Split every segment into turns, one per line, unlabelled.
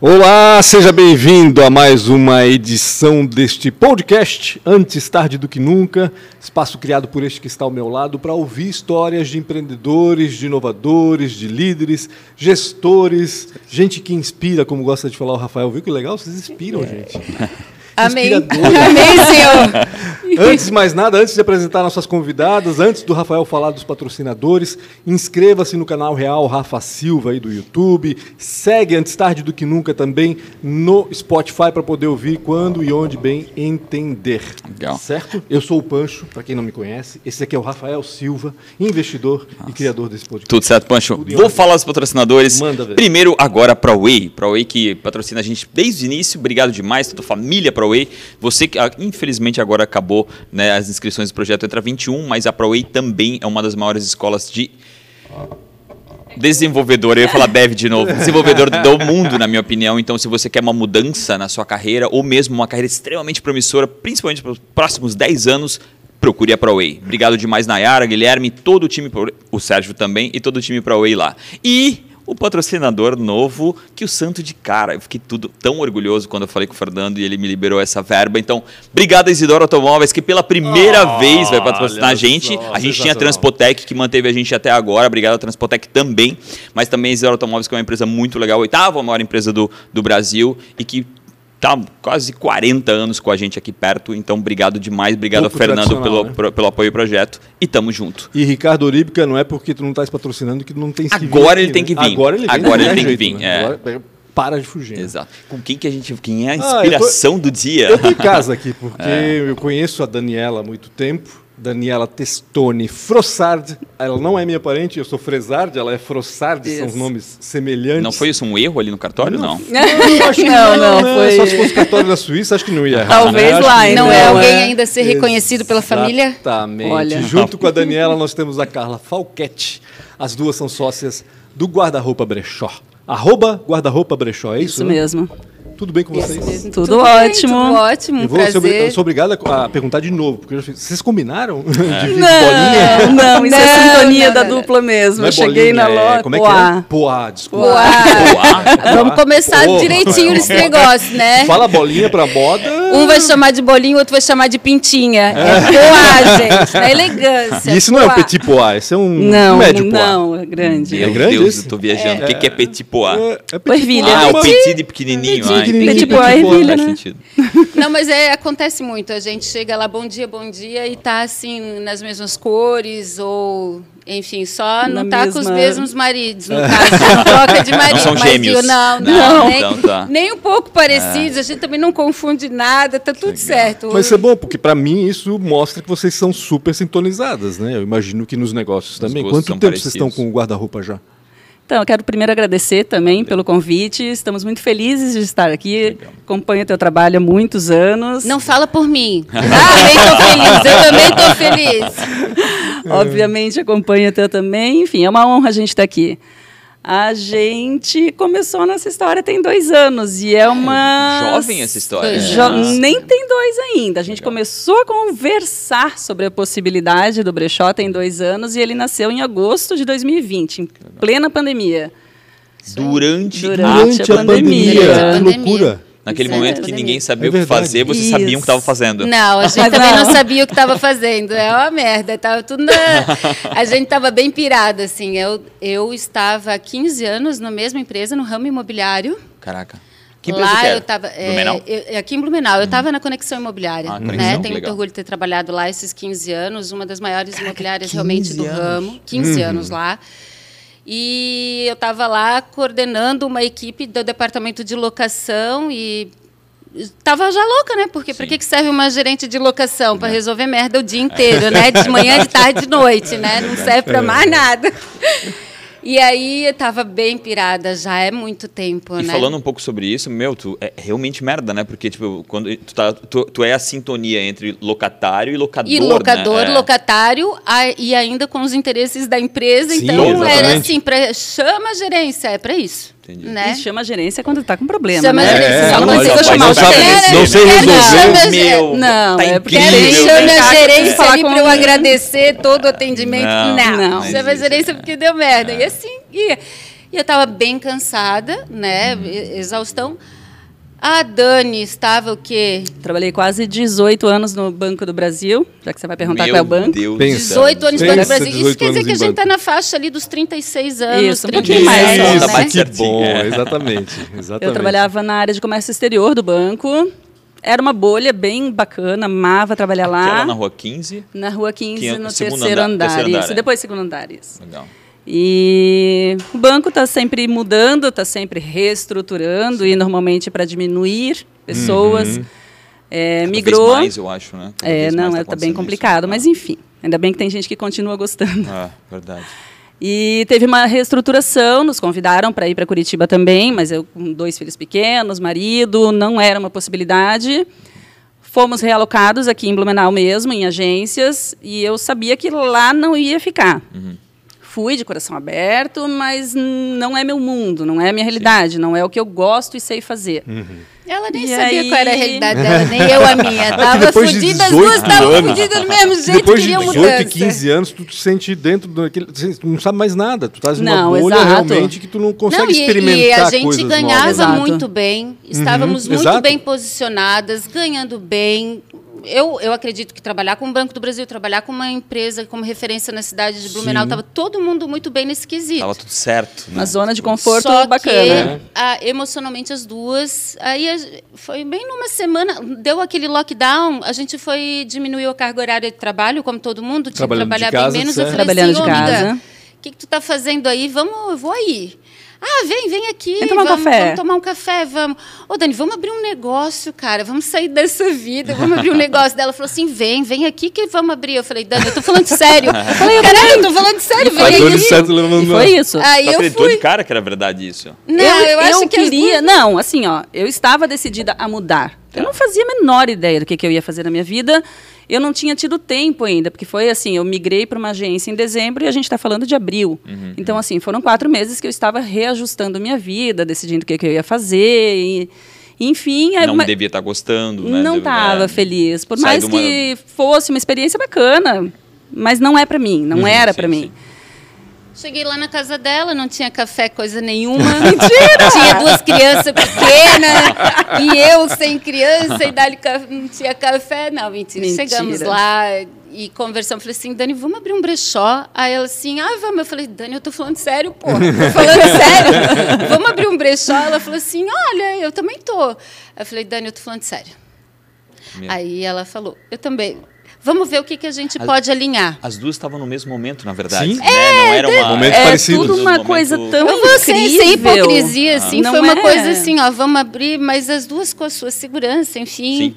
Olá, seja bem-vindo a mais uma edição deste podcast, Antes Tarde do Que Nunca, espaço criado por este que está ao meu lado para ouvir histórias de empreendedores, de inovadores, de líderes, gestores, gente que inspira, como gosta de falar o Rafael. Viu que legal? Vocês inspiram, gente.
Amém. Amém, Senhor.
Antes de mais nada, antes de apresentar nossas convidadas, antes do Rafael falar dos patrocinadores, inscreva-se no canal Real Rafa Silva aí do YouTube. Segue antes tarde do que nunca também no Spotify para poder ouvir quando e onde bem entender.
Legal.
Certo? Eu sou o Pancho, para quem não me conhece. Esse aqui é o Rafael Silva, investidor e criador desse podcast.
Tudo certo, Pancho?
Tudo
Vou falar dos patrocinadores.
Manda ver.
Primeiro, agora, ProWay. ProWay que patrocina a gente desde o início. Obrigado demais, toda a família ProWay. Você que, ah, infelizmente, agora acabou né, as inscrições do projeto Entra 21, mas a ProWay também é uma das maiores escolas de desenvolvedor, eu ia falar dev de novo, desenvolvedor do mundo, na minha opinião. Então, se você quer uma mudança na sua carreira, ou mesmo uma carreira extremamente promissora, principalmente para os próximos 10 anos, procure a ProWay. Obrigado demais, Nayara, Guilherme, todo o time, o Sérgio também, e todo o time ProWay lá. E o patrocinador novo, que o Santo de Cara. Eu fiquei tudo tão orgulhoso quando eu falei com o Fernando e ele me liberou essa verba. Então, obrigado, Isidoro Automóveis, que pela primeira vez vai patrocinar a gente.
só,
a gente tinha a. Transpotec, que manteve a gente até agora. Obrigado à Transpotec também. Mas também a Isidoro Automóveis, que é uma empresa muito legal, a oitava maior empresa do, do Brasil e que está quase 40 anos com a gente aqui perto. Então, obrigado demais. Obrigado
Pouco
Fernando pelo,
né?
pro- pelo apoio ao projeto. E tamo junto.
E Ricardo Oríbica não é porque tu não estás patrocinando que não tem
Agora
aqui,
ele tem
né?
que vir.
Agora ele vem.
Agora
não
ele
tem
tem que
jeito,
vir,
né?
é.
Agora, para de fugir. né?
Exato. Com quem que a gente. Quem é a
Ah, eu tô-
inspiração do dia?
Eu estou em casa aqui, porque
É.
eu conheço a Daniela há muito tempo. Daniela Testoni Frossard. Ela não é minha parente, eu sou Fresard, ela é Frossard, são os nomes semelhantes.
Não foi isso um erro ali no cartório? Não.
eu acho que
Não, não,
né?
foi-
Só se fosse cartório da Suíça, acho que não ia errar.
Talvez
né?
Lá, então,
Não é
Não,
alguém
é.
ainda ser reconhecido pela família?
Exatamente.
Olha.
Junto com a Daniela, nós temos a Carla Falquete. As duas são sócias do Guarda-Roupa Brechó. Arroba Guarda-Roupa Brechó, é isso?
Isso
né?
mesmo.
Tudo bem com vocês?
Tudo
bem,
ótimo.
Tudo ótimo, um
Eu, vou ser
prazer.
eu sou obrigado a, a perguntar de novo, porque eu já fiz- vocês combinaram?
É.
De bolinha?
Não, não, isso é
Não,
sintonia
não,
da dupla mesmo.
Não é
eu cheguei
bolinha,
na
é-
loja.
Como é que é? Poá, desculpa.
Uau.
Poá?
Vamos começar
Pô,
direitinho nesse negócio, né?
Fala bolinha pra moda.
Um vai chamar de bolinho, o outro vai chamar de pintinha. É poá, gente. Na elegância.
E isso não é um
poá.
petit poá, isso é um
Não,
médio poá.
não, é grande.
Meu
É grande
Deus, eu tô viajando. O que, é petit pois?
É, é petit
Ervilha.
poá,
Ah, é o petit de pequenininho.
Pequenininho.
Petit pois,
petit pois.
ervilha, né?
Não, mas é, acontece muito. A gente chega lá, bom dia, bom dia, e tá assim, nas mesmas cores, ou, enfim, só
Na
não tá com os
mesma-
mesmos maridos, no caso, não troca de marido.
são
mas
gêmeos.
não, não,
Não,
nem,
então tá.
nem um pouco parecidos, a gente também não confunde nada, tá tudo certo.
Mas isso é bom, porque pra mim isso mostra que vocês são super sintonizadas, né? Eu imagino que nos negócios também.
gostos
Quanto
são
tempo vocês estão
parecidos.
com o guarda-roupa já?
Então, eu quero primeiro agradecer também pelo convite. Estamos muito felizes de estar aqui. Acompanho o teu trabalho há muitos anos.
Não fala por mim. Ah, também tô feliz, eu também tô feliz.
Obviamente acompanho o teu também. Enfim, é uma honra a gente estar aqui. A gente começou nessa história tem dois anos e é uma.
Jovem essa história.
Jo-
né?
Nem tem dois ainda. A gente
Legal.
começou a conversar sobre a possibilidade do brechó tem dois anos e ele nasceu em agosto de 2020, em plena pandemia.
Durante,
Durante
Durante a
a
pandemia.
pandemia.
Que
Pandemia.
loucura.
Naquele
Isso é
momento que ninguém sabia
É
o que fazer, vocês
Isso.
sabiam o que estavam fazendo.
Não, a gente também não.
não.
sabia o que estava fazendo. É uma merda. Tava tudo na... A gente estava bem pirada, assim. Eu, eu estava há 15 anos na mesma empresa, no ramo imobiliário.
Caraca. Que empresa
lá
que
eu estava.
Blumenau?
aqui em Blumenau. Eu estava na Conexão Imobiliária.
Ah,
né?
Conexão,
Tenho
que
muito
legal.
orgulho de ter trabalhado lá esses 15 anos, uma das maiores imobiliárias
15
realmente do
anos.
ramo. 15 anos lá. E eu estava lá coordenando uma equipe do departamento de locação e Tava já louca, né? Porque para que que serve uma gerente de locação? Para resolver merda o dia inteiro, né? De manhã, de tarde, de noite, né? Não serve para mais nada. E aí eu tava bem pirada já, é muito tempo,
E
né?
falando um pouco sobre isso, meu, tu é realmente merda, né? Porque, tipo, quando tu, tá, tu, tu é a sintonia entre locatário e locador,
E locador,
né? É.
locatário, a- e ainda com os interesses da empresa.
Sim,
então, era
exatamente.
assim, pra, chama a gerência, é para isso.
Entendi.
Né?
E chama a gerência quando está com problema.
Chama a
né?
gerência.
É,
Só
não chamar gerente. Não sei resolver.
chama
Meu,
Não,
tá
é porque
incrível.
né?
a gerência ali para eu agradecer todo o atendimento.
Não,
Não,
não
chama a gerência
é.
porque deu merda. E assim, ia. E eu estava bem cansada, né? Exaustão. A Dani estava o quê?
Trabalhei quase 18 anos no Banco do Brasil, já que você vai perguntar
Meu
qual é o banco.
Deus do
Pensa.
céu.
18 anos no Banco do Brasil.
18
Isso quer dizer
anos
que a gente está na faixa ali dos 36 anos,
Isso, um
37,
pouquinho mais,
né?
Mais
Que
certinho,
bom,
é.
exatamente, exatamente.
Eu trabalhava na área de comércio exterior do banco. Era uma bolha bem bacana, amava trabalhar lá.
Aquela na rua 15.
Na rua 15,
Que é o
no terceiro
andar-
andar.
terceiro andar,
isso,
é.
depois segundo andar, isso.
Legal.
E o banco está sempre mudando, está sempre reestruturando e normalmente para diminuir pessoas. É,
Cada
migrou.
Mais, eu acho, né? Cada
é, não,
mais tá
está bem complicado,
isso.
mas enfim. Ainda bem que tem gente que continua gostando.
Ah, verdade.
E teve uma reestruturação, nos convidaram para ir para Curitiba também, mas eu com dois filhos pequenos, marido, não era uma possibilidade. Fomos realocados aqui em Blumenau mesmo, em agências, e eu sabia que lá não ia ficar. Fui de coração aberto, mas não é meu mundo, não é a minha realidade, não é o que eu gosto e sei fazer.
Ela nem
E
sabia
aí-
qual era a realidade dela, nem eu a minha. Tava
depois de
fodida, as
18
duas estavam fodidas do mesmo jeito,
Depois de
queriam
18
mudança.
e 15 anos, tu te sente dentro daquele. Tu não sabe mais nada. Tu estás numa
Não,
bolha
exato.
realmente que tu não consegue
Não, e,
experimentar
e a gente ganhava
novas.
Muito bem, estávamos muito
exato.
bem posicionadas, ganhando bem. Eu, eu acredito que trabalhar com o Banco do Brasil, trabalhar com uma empresa como referência na cidade de Blumenau, estava todo mundo muito bem nesse quesito.
Tava tudo certo. Né?
Uma zona de conforto
Só
bacana.
que ah, emocionalmente as duas. Aí a- foi bem numa semana, deu aquele lockdown, a gente foi diminuiu a carga horária de trabalho, como todo mundo, tinha que
Trabalhando de
trabalhar
casa,
bem menos. Eu
certo.
falei
Trabalhando
assim,
de
"Ô, amiga,
casa.
o que, que tu tá fazendo aí? Vamos, eu vou aí. Ah, vem, vem aqui.
Vem tomar um
vamos,
café.
Vamos tomar um café, vamos. Ô, Dani, vamos abrir um negócio, cara. Vamos sair dessa vida, vamos abrir um negócio. Dela falou assim: vem, vem aqui que vamos abrir. Eu falei, Dani, eu tô falando sério. Eu falei, caralho, eu tô falando sério, vem
Faz
aqui.
E foi isso.
Aí
Tu
eu
acreditou
fui.
de cara que era verdade isso?
Não, eu, acho que as
queria.
duas-
Não, assim, ó, eu estava decidida a mudar. Eu não fazia a menor ideia do que, que eu ia fazer na minha vida. Eu não tinha tido tempo ainda, porque foi assim, eu migrei para uma agência em dezembro e a gente está falando de abril. Então, assim, foram quatro meses que eu estava reajustando minha vida, decidindo o que, que eu ia fazer. E, enfim,
Não
mas-
devia estar gostando, né?
não estava
é.
feliz. Por
Sai
mais
uma-
que fosse uma experiência bacana, mas não é para mim, não
Uhum,
era
sim,
para mim.
Cheguei lá na casa dela, não tinha café, coisa nenhuma. Mentira! tinha duas crianças pequenas e eu sem criança e dali não tinha café. Não, mentira.
Mentira.
Chegamos lá e conversamos. Falei assim, Dani, vamos abrir um brechó? Aí ela assim, ah, vamos. Eu falei, Dani, eu tô falando sério, pô. Tô falando sério. vamos abrir um brechó? Ela falou assim, olha, eu também tô. Eu falei, Dani, eu tô falando sério. Aí ela falou, eu também. Vamos ver o que, que a gente
As-
pode alinhar.
As duas estavam no mesmo momento, na verdade.
Sim.
Né? não era uma.
Momento
É
parecido.
tudo uma
Momento-
coisa tão
Eu vou sem, sem
incrível.
hipocrisia, assim,
Não
foi uma
é.
coisa assim, ó, vamos abrir, mas as duas com a sua segurança, enfim.
Sim.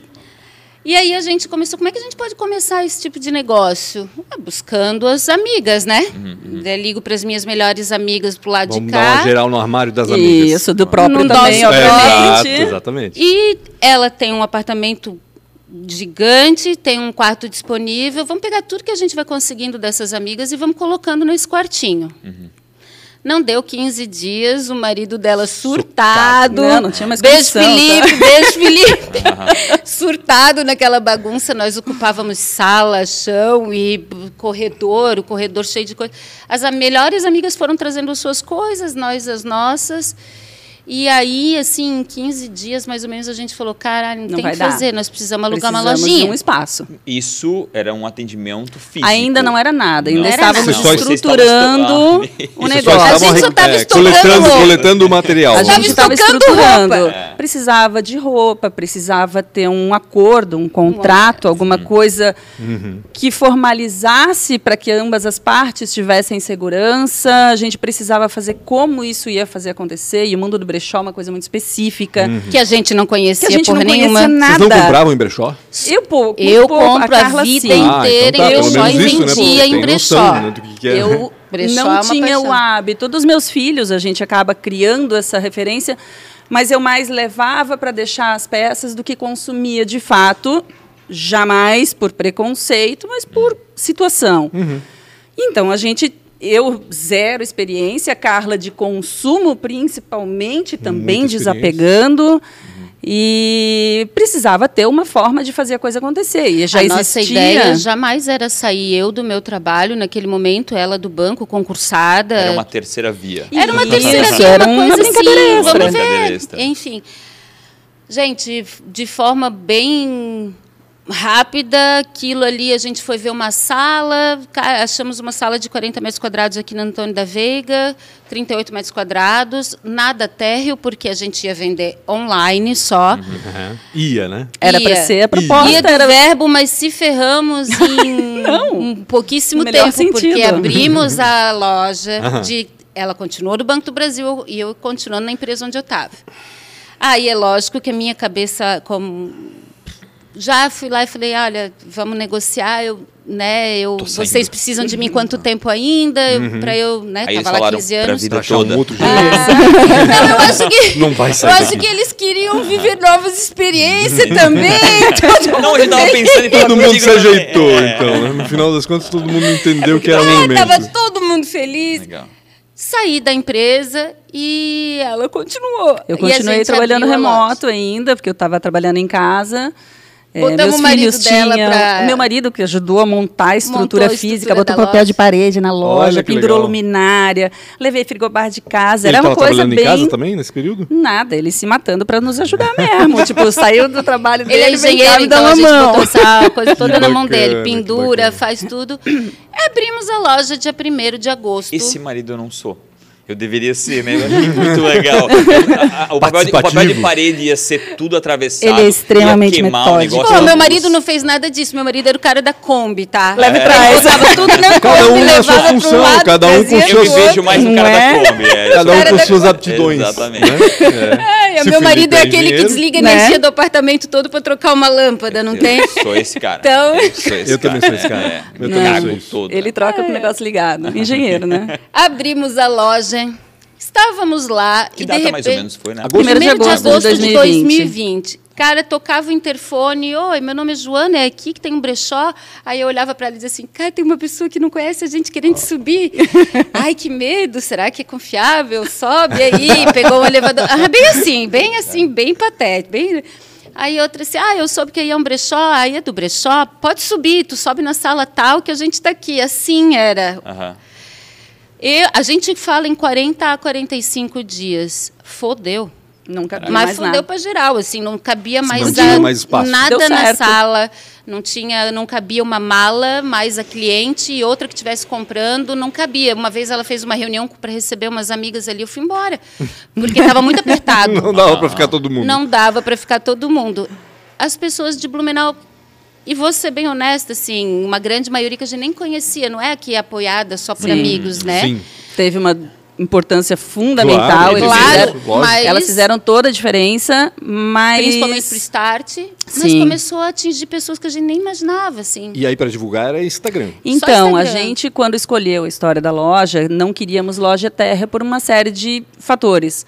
E aí a gente começou, como é que a gente pode começar esse tipo de negócio? Ah, buscando as amigas, né?
Uhum,
Daí ligo para as minhas melhores amigas pro lado
Vamos
de
dar uma
cá.
geral no armário das amigas.
Isso, do próprio
No
também,
É,
obviamente.
exato, exatamente.
E ela tem um apartamento gigante, tem um quarto disponível. Vamos pegar tudo que a gente vai conseguindo dessas amigas e vamos colocando nesse quartinho. Não deu 15 dias, o marido dela surtado.
Não, não tinha mais
Beijo,
condição, tá?
Felipe, beijo, Felipe. surtado naquela bagunça. Nós ocupávamos sala, chão e corredor, o corredor cheio de coisas. As melhores amigas foram trazendo as suas coisas, nós as nossas. E aí, assim, em 15 dias, mais ou menos, a gente falou, caralho, não,
Não
tem que
dar.
fazer, nós precisamos alugar uma
Precisamos
lojinha.
de um espaço.
Isso era um atendimento físico.
Ainda não era nada, ainda
Não
estávamos
só
estruturando o negócio.
A gente só
re-
tava
é,
estocando
coletando,
roupa.
coletando o material.
A gente estava estruturando.
roupa.
Precisava de roupa, precisava ter um acordo, um contrato, alguma coisa que formalizasse para que ambas as partes tivessem segurança. A gente precisava fazer como isso ia fazer acontecer. E o mundo do brechó é uma coisa muito específica.
Que a gente não conhecia
Que a gente
porra
não conhecia
nenhuma.
nada.
Vocês não compravam em brechó?
Eu pouco.
Eu
pouco.
compro a
Carla,
vida
sim.
Ah,
inteira
então tá,
e
isso, né?
vendia
Pô,
em brechó.
noção, né, que que é.
Eu
Brechó é
não
uma
tinha
paixão.
o hábito. Dos meus filhos, a gente acaba criando essa referência, mas eu mais levava para deixar as peças do que consumia de fato, jamais por preconceito, mas por situação. Então, a gente. Eu, zero experiência, Carla de consumo, principalmente, também
Muita
desapegando. E precisava ter uma forma de fazer a coisa acontecer. E já
a
existia...
nossa ideia jamais era sair eu do meu trabalho, naquele momento, ela do banco, concursada.
Era uma terceira via.
Era uma terceira via,
era
uma
uma
coisa
brincadeira
assim,
extra.
vamos ver. Enfim, gente, de forma bem rápida, aquilo ali, a gente foi ver uma sala, achamos uma sala de 40 metros quadrados aqui na Antônio da Veiga, 38 metros quadrados, nada térreo, porque a gente ia vender online só.
Aham. Ia, né?
Era
Ia.
para ser a proposta.
Ia do
era
verbo, mas se ferramos em um pouquíssimo tempo, porque
sentido.
abrimos a loja
Aham.
de. Ela continuou no Banco do Brasil e eu continuando na empresa onde eu estava. Aí é lógico que a minha cabeça, como já fui lá e falei, olha, vamos negociar, eu, né, eu, vocês precisam de mim quanto tempo ainda, para eu, né,
Aí eles
tava lá
falaram
15
pra
anos.
vida
Pra achar um
toda.
outro.
Não, eu acho que
Não vai
eu
sair
acho
daqui.
que eles queriam viver novas experiências também. Todo
Não, eu tava pensando em
Todo mundo se
também.
ajeitou,
É.
então. né? No final das contas, todo mundo entendeu que era o
Ah,
momento.
tava todo mundo feliz.
Legal.
Saí da empresa e ela continuou.
Eu continuei trabalhando remoto ainda, porque eu estava trabalhando em casa. É,
Botamos
meus
o marido
filhos
dela
tinham...
pra-
O meu marido que ajudou a montar a estrutura
a
física,
estrutura
botou
da
papel
loja.
de parede na loja, pendurou
legal.
luminária, levei frigobar de casa.
Ele
Era uma coisa
trabalhando
bem...
em casa também, nesse período?
Nada, ele se matando para nos ajudar mesmo. tipo, saiu do trabalho dele,
Ele é engenheiro, então a gente
mão.
botou essa coisa toda na mão dele. Pendura, faz tudo. Abrimos a loja dia 1 de agosto.
Esse marido eu não sou. Eu deveria ser, né? Eu achei muito legal. O papel, de, o papel de parede ia ser tudo atravessado.
Ele é extremamente
ia queimar
metódico.
O negócio da
meu marido não fez nada disso. Meu marido era o cara da Kombi, tá?
Leve
É.
trás.
Ele botava tudo na
Cada
Kombi,
um na sua
pra um
função,
lado,
cada um com
trazia
Eu vejo mais no
Não
cara
é?
da Kombi. É,
Cada um com suas aptidões.
Exatamente.
né? É.
Ai,
Se
meu
o
marido é
é
aquele que desliga a
né?
energia do apartamento todo pra trocar uma lâmpada, não tem?
Eu sou esse cara.
Então-
Eu, sou esse
Eu também
cara.
sou esse cara.
É.
Eu também sou isso.
todo.
Ele troca com o negócio ligado. Engenheiro, né?
Abrimos a loja, estávamos lá
Que
e
data
de repente...
mais ou menos foi, né?
Agosto.
Primeiro de
Primeiro de
agosto
agosto
de
de
2020.
2020. Cara, tocava o interfone. Oi, meu nome é Joana, é aqui que tem um brechó. Aí eu olhava para ela e dizia assim: Cara, tem uma pessoa que não conhece a gente querendo subir. Ai, que medo, será que é confiável? Sobe aí, pegou um elevador. Ah, bem assim, bem assim, bem patético. Bem... Aí outra assim: Ah, eu soube que aí é um brechó. Aí é do brechó, pode subir, tu sobe na sala tal que a gente está aqui. Assim era.
Aham.
E a gente fala em 40 a 45 dias. Fodeu.
Não cabia
Mas
mais nada.
para geral, assim, não cabia mais,
não tinha
a-
mais espaço.
nada na sala, não tinha, não cabia uma mala, mais a cliente e outra que estivesse comprando, não cabia. Uma vez ela fez uma reunião para receber umas amigas ali, eu fui embora, porque estava muito apertado.
Não dava pra ficar todo mundo.
Não dava para ficar todo mundo. As pessoas de Blumenau e vou ser bem honesta, assim, uma grande maioria que a gente nem conhecia, não é aqui apoiada só por
Sim.
amigos, né?
Sim.
Teve uma importância fundamental.
Claro,
eles
Claro,
fizeram-
mas
elas fizeram toda a diferença, mas...
principalmente para o start, mas
Sim.
começou a atingir pessoas que a gente nem imaginava, assim.
E aí, pra divulgar, era Instagram.
Então, a
Instagram.
gente, quando escolheu a história da loja, não queríamos loja terra por uma série de fatores.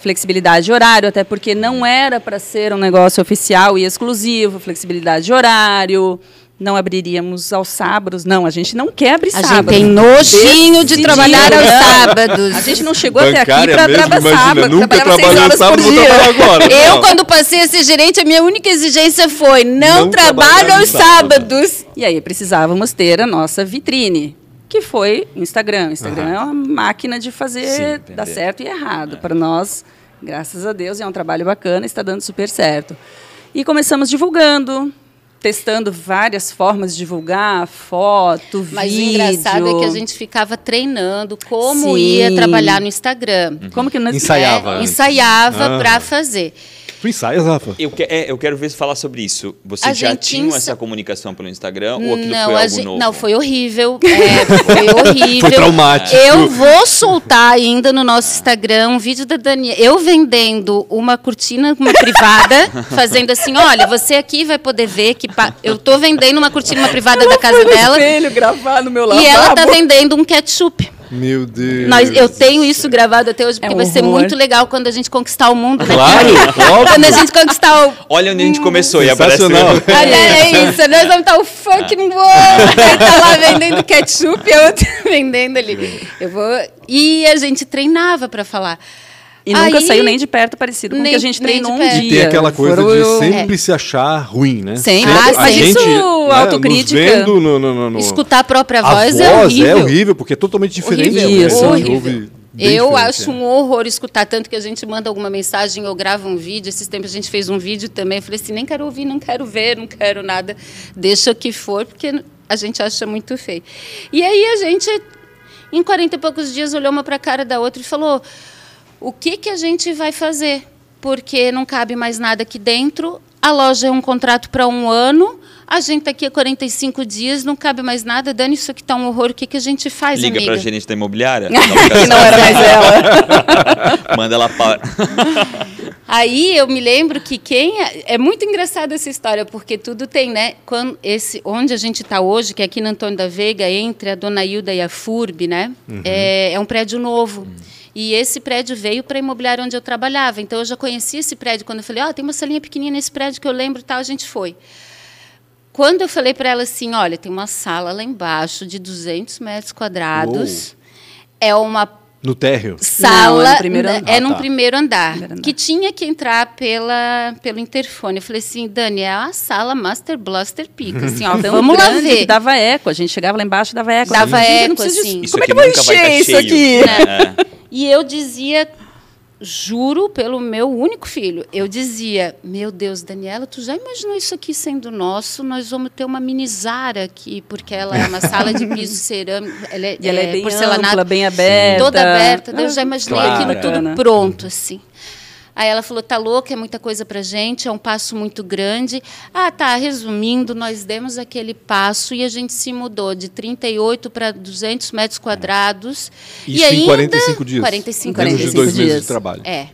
Flexibilidade de horário, até porque não era para ser um negócio oficial e exclusivo, flexibilidade de horário, não abriríamos aos sábados. Não, a gente não quer abrir
A gente
sábado.
tem nojinho de trabalhar aos sábados.
A gente não chegou até aqui
Bancária
para trabalhar sábado.
nunca
trabalhava seis
trabalhou
horas
sábado,
por
vou
dia.
trabalhar agora.
Eu,
Não.
quando passei a ser gerente, a minha única exigência foi não,
Não
trabalho
trabalhar
aos sábados.
E aí precisávamos ter a nossa vitrine, que foi Instagram. Instagram é uma máquina de fazer
Sim,
dar certo e errado. Para nós, graças a Deus, é um trabalho bacana, está dando super certo. E começamos divulgando, testando várias formas de divulgar, foto,
Mas
vídeo.
o engraçado é que a gente ficava treinando como
Sim.
ia trabalhar no Instagram.
Como que nós
Ensaiava.
É, ensaiava
Ah.
para fazer.
Tu ensaias, Rafa?
Eu, que- é, eu quero ver falar sobre isso. Vocês
A
já tinham
ensa-
essa comunicação pelo Instagram ou aquilo
Não,
foi algo
gente-
novo?
não, foi horrível. é, foi horrível.
Foi traumático.
Eu vou soltar ainda no nosso Instagram um vídeo da Daniela. Eu vendendo uma cortina, uma privada, fazendo assim: olha, você aqui vai poder ver que pa- eu tô vendendo uma cortina, uma privada da casa
no
dela.
espelho gravar no meu
E ela tá
lavabo.
vendendo um ketchup.
Meu Deus.
Nós, eu tenho isso gravado até hoje, porque
É um
vai ser muito legal quando a gente conquistar o mundo, né?
Claro,
Quando a
óbvio.
gente conquistar o.
Olha onde a gente começou e aparece...
Olha, é isso, nós vamos estar o fucking world. Aí tá lá vendendo ketchup e a outra vendendo ali. Eu vou. E a gente treinava para falar.
E nunca
Aí-
saiu nem de perto parecido com o que
Nem-
a gente
nem
treinou
de
um dia.
E tem aquela coisa
Foram
de
eu-
sempre se achar ruim, né?
Sempre.
Ah,
a gente,
isso,
né,
autocrítica.
Vendo no, no, no,
Escutar a própria
a
voz,
voz
é horrível.
é horrível, porque é totalmente diferente.
Horrível,
né?
Isso.
Você
horrível.
ouve bem
Eu acho
é.
um horror escutar tanto que a gente manda alguma mensagem ou grava um vídeo. Esses tempos a gente fez um vídeo também. Eu falei assim, nem quero ouvir, não quero ver, não quero nada. Deixa o que for, porque a gente acha muito feio. E aí a gente, em 40 e poucos dias, olhou uma para a cara da outra e falou: o que, que a gente vai fazer? Porque não cabe mais nada aqui dentro. A loja é um contrato para um ano. A gente está aqui há 45 dias, não cabe mais nada. Dani, isso aqui está um horror. O que, que a gente faz,
Liga
amiga?
pra gerente da imobiliária.
Que não era mais ela.
Manda ela para.
Aí eu me lembro que quem é, é muito engraçada essa história porque tudo tem, né? Quando esse onde a gente está hoje, que é aqui no Antônio da Veiga, entre a Dona Hilda e a FURB, né? É, é um prédio novo. E esse prédio veio para a imobiliária onde eu trabalhava. Então eu já conhecia esse prédio quando eu falei, ó, tem uma salinha pequenininha nesse prédio que eu lembro, e tal, a gente foi. Quando eu falei para ela assim, olha, tem uma sala lá embaixo de 200 metros quadrados. É uma
No térreo.
sala
Não, é no primeiro
né,
andar.
é
Ah,
num
tá.
primeiro andar,
Primeiro andar.
que tinha que entrar pela pelo interfone. Eu falei assim, Dani, é a sala Master Blaster Pica, assim, ó,
Tão
vamos lá ver.
que Dava eco. A gente chegava lá embaixo e dava eco.
Dava eco, assim.
Como é que eu vou encher isso aqui?
É.
E eu dizia, juro pelo meu único filho, eu dizia, meu Deus, Daniela, tu já imaginou isso aqui sendo nosso? Nós vamos ter uma mini Zara aqui, porque ela é uma sala de piso cerâmico, ela é,
E ela é, bem
porcelanato
ampla, bem aberta.
toda aberta. Eu já imaginei
Claro.
aquilo tudo pronto, assim. Aí ela falou, tá louca, é muita coisa pra gente, é um passo muito grande. Ah, tá, resumindo, nós demos aquele passo e a gente se mudou de 38 para 200 metros quadrados.
Isso
e
em
ainda,
45 dias.
45
Menos de
45
dois meses
dias.
de trabalho.
É.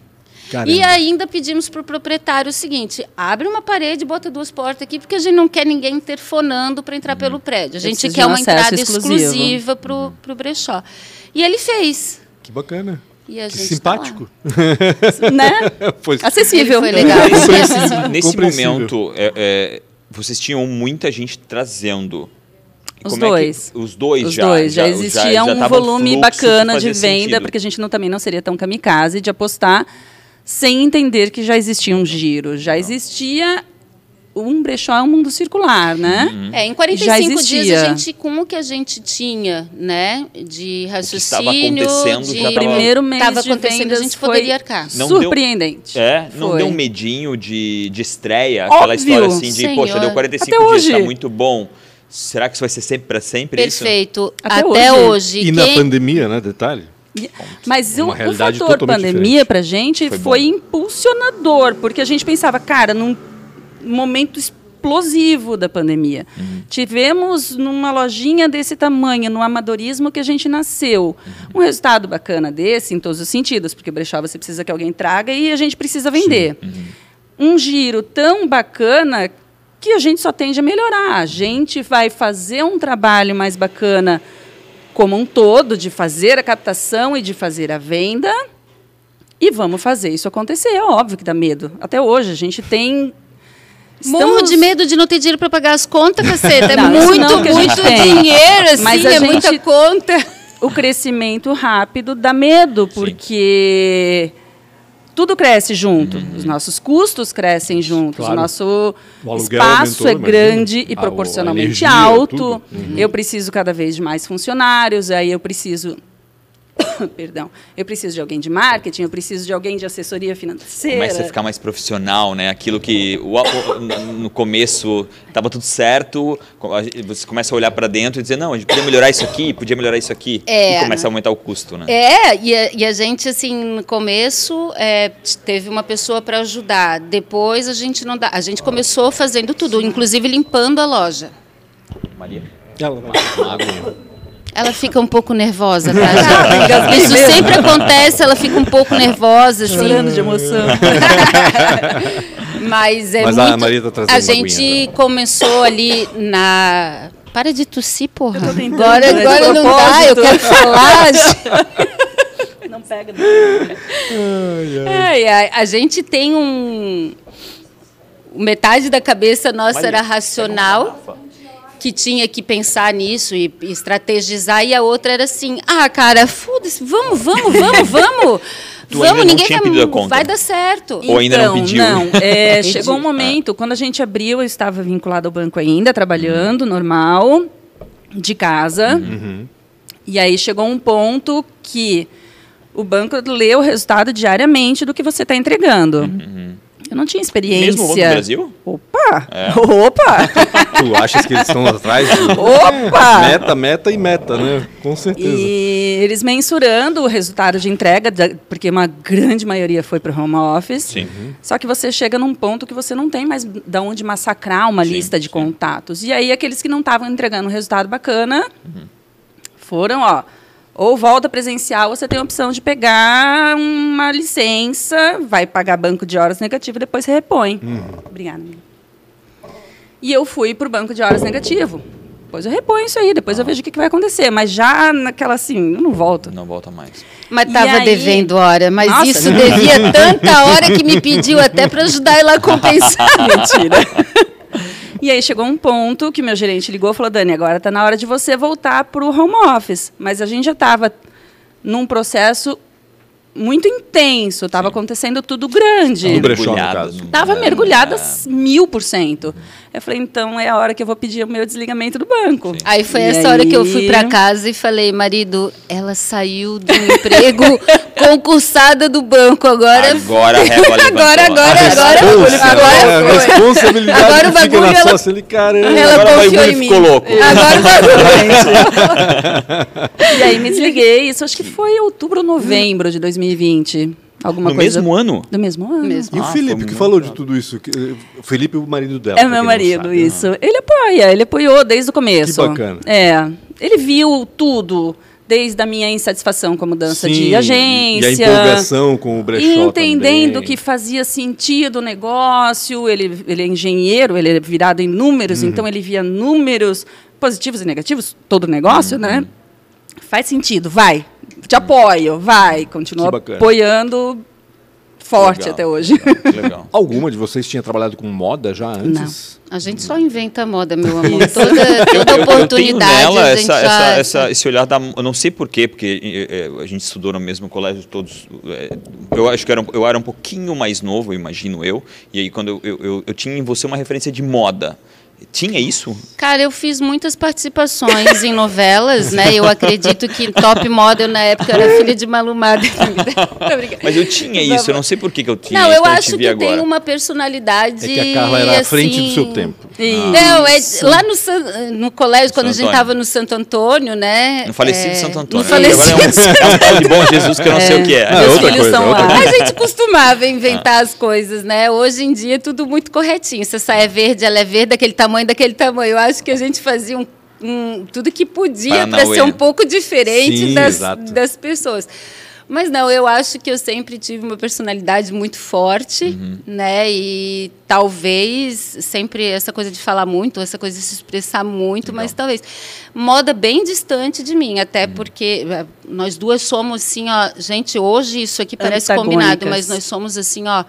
Caramba.
E ainda pedimos para o proprietário o seguinte: abre uma parede, bota duas portas aqui, porque a gente não quer ninguém interfonando para entrar pelo prédio. A gente quer
um
uma entrada
exclusivo.
exclusiva para o brechó. E ele fez.
Que bacana.
E a
Que
gente tá
simpático.
Né?
Foi-
Acessível.
Ele foi legal.
Compreensível.
Nesse
Compreensível.
momento, é, é, vocês tinham muita gente trazendo.
Os
Como é que-
dois.
os dois
Os
já.
dois. Já, existia
já
um
tava
volume bacana de venda,
sentido.
porque a gente não, também não seria tão kamikaze de apostar sem entender que já existia um giro. Já existia um brechó, um mundo circular, né?
Uhum.
É, em
Já
45 dias a gente, com o que a gente tinha, né, de
estava
raciocínio,
acontecendo
de...
já
O primeiro mês
Estava
de
acontecendo, a gente
foi
poderia arcar.
Não deu-
surpreendente.
É, não
Foi.
deu um medinho de, de estreia, aquela
Óbvio.
história assim de,
Senhor.
poxa, deu 45
Até
dias, tá
hoje.
muito bom. Será que isso vai ser sempre para sempre é isso?
Perfeito.
Até
Até,
hoje.
hoje.
E na
quem-
pandemia, né? Detalhe.
Mas o, o fator pandemia
diferente.
pra gente
Foi
foi, impulsionador, porque a gente pensava, cara, num momento explosivo da pandemia.
Uhum.
Tivemos numa lojinha desse tamanho, no amadorismo que a gente nasceu,
Uhum.
um resultado bacana desse em todos os sentidos, porque brechó você precisa que alguém traga e a gente precisa vender.
Uhum.
Um giro tão bacana que a gente só tende a melhorar. A gente vai fazer um trabalho mais bacana como um todo, de fazer a captação e de fazer a venda. E vamos fazer isso acontecer. É óbvio que dá medo. Até hoje, a gente tem.
Morro
estamos-
de medo de não ter dinheiro para pagar as contas, caceta. É
Não, isso
muito, muito dinheiro, assim,
Mas
é muita
gente-
conta.
O crescimento rápido dá medo, porque tudo cresce junto. Os nossos custos crescem juntos.
Claro.
O nosso
O
espaço
aumentou,
é grande
imagina.
e
A-
proporcionalmente
a energia,
alto.
Uhum.
Eu preciso cada vez de mais funcionários, aí eu preciso. Perdão. Eu preciso de alguém de marketing, eu preciso de alguém de assessoria financeira.
Começa a ficar mais profissional, né? Aquilo que o- o- no começo estava tudo certo, você começa a olhar para dentro e dizer, não, a gente podia melhorar isso aqui, podia melhorar isso aqui.
É.
e começa a aumentar o custo, né?
É, e a, e a gente, assim, no começo, é, teve uma pessoa para ajudar. Depois a gente não dá. A gente começou fazendo tudo, inclusive limpando a loja.
Maria?
Ela água.
Ela fica um pouco nervosa, tá? Isso sempre acontece, ela fica um pouco nervosa, assim.
Chorando de emoção.
Mas é
Mas
muito...
a Maria tá trazendo
A gente
aguinha
começou ali na... Para de tossir, porra.
Eu tô tentando,
agora agora não dá, eu quero falar.
Não pega. Não.
Ai, ai, a gente tem um... Metade da cabeça nossa
Maria,
era
pega uma
racional. Que tinha que pensar nisso e, e estrategizar, e a outra era assim, ah, cara, foda-se, vamos, vamos, vamos, vamos.
Tu ainda
Vamos,
não
ninguém
tinha
vai,
pedido a conta.
vai dar certo.
Ou ainda não
Então,
pediu?
Não, é, chegou um momento, quando a gente abriu, eu estava vinculada ao banco ainda, trabalhando, normal, de casa. E aí chegou um ponto que o banco lê o resultado diariamente do que você está entregando. Eu não tinha experiência.
Mesmo o Banco do Brasil?
Opa!
É.
Opa!
Tu achas que eles estão atrás de
Opa!
meta, meta e meta, né? Com certeza.
E eles mensurando o resultado de entrega, porque uma grande maioria foi para o home office.
Sim.
Só que você chega num ponto que você não tem mais da onde massacrar uma
Sim,
lista de
sim.
contatos. E aí aqueles que não estavam entregando um resultado bacana
Uhum.
foram, ó, ou volta presencial, você tem a opção de pegar uma licença, vai pagar banco de horas negativo, depois você repõe.
Uhum.
Obrigada. amiga. E eu fui para o banco de horas negativo. Depois eu reponho isso aí, depois eu vejo o que, que vai acontecer. Mas já naquela assim, eu não volto.
Não volta mais.
Mas
E
tava
aí-
devendo hora. Mas
Nossa,
isso devia tanta hora que me pediu até para ajudar ele a compensar.
Mentira. E aí chegou um ponto que meu gerente ligou e falou: Dani, agora está na hora de você voltar para o home office. Mas a gente já estava num processo muito intenso, estava acontecendo tudo grande.
No
Mergulhado
caso.
no-
Estava
é,
mergulhada
é.
mil por cento. Eu falei, então é a hora que eu vou pedir o meu desligamento do banco.
Aí foi
E
essa hora que eu
aí-
fui para casa e falei, marido, ela saiu do emprego concursada do banco. Agora,
Agora
agora, agora, agora,
responsa,
agora
né? Responsabilidade
Agora o
que fica
bagulho,
na
ela-
sócia ali, caramba.
Ela
Agora o
em mim.
ficou louco.
Agora o bagulho.
E aí me desliguei. Isso acho que foi outubro ou novembro de 2020. Alguma
No
coisa.
mesmo ano?
Do mesmo ano.
Mesmo.
E o
Ah,
Felipe,
foi
que falou de tudo isso? que- O Felipe, o marido dela.
É meu marido,
sabe. né?
isso. Ele apoia, ele apoiou desde o começo.
Que bacana.
É. Ele viu tudo, desde a minha insatisfação com a mudança
Sim,
de agência.
E a empolgação com o brechó
E entendendo
também.
que fazia sentido o negócio, ele, ele é engenheiro, ele é virado em números,
Uhum.
então ele via números positivos e negativos, todo negócio, né?
Uhum.
Faz sentido, vai. Te apoio, vai. Continua apoiando forte
Legal.
até hoje.
Legal.
Alguma de vocês tinha trabalhado com moda já antes?
A gente só inventa moda, meu amor. Toda,
Eu-
toda
eu- eu
oportunidade
tenho nela
a gente
essa,
já...
essa, essa- esse olhar da. Eu não sei porquê, porque eh, eh, a gente estudou no mesmo colégio todos. eh, Eu acho que era, eu era um pouquinho mais novo, imagino eu. E aí, quando eu, eu, eu, eu tinha em você uma referência de moda. Tinha isso?
Cara, eu fiz muitas participações em novelas, né? Eu acredito que Top Model na época eu era filha de Malumada.
Mas eu tinha isso, eu não sei por que que eu tinha
Não,
isso
eu acho que
agora.
tenho uma personalidade.
É que a Carla era à frente do
assim,
seu tempo.
Não, é lá no, San- no colégio, quando a gente estava no Santo Antônio, né?
No falecido
é,
Santo Antônio.
No falecido
Agora é um, é um tal de bom Jesus que eu não sei o que é.
Ah,
Meus
outra
filhos
coisa,
são
outra
lá.
coisa.
A gente costumava inventar as coisas, né? Hoje em dia é tudo muito corretinho. Se a saia é verde, ela é verde, daquele tamanho, daquele tamanho. Eu acho que a gente fazia um, um- tudo que podia para ser um pouco diferente
Sim,
das,
exato.
das pessoas. Mas não, eu acho que eu sempre tive uma personalidade muito forte,
Uhum.
né? E talvez sempre essa coisa de falar muito, essa coisa de se expressar muito, mas talvez moda bem distante de mim, até
Uhum.
porque eh, nós duas somos assim, ó, gente, hoje isso aqui parece combinado, mas nós somos assim, ó,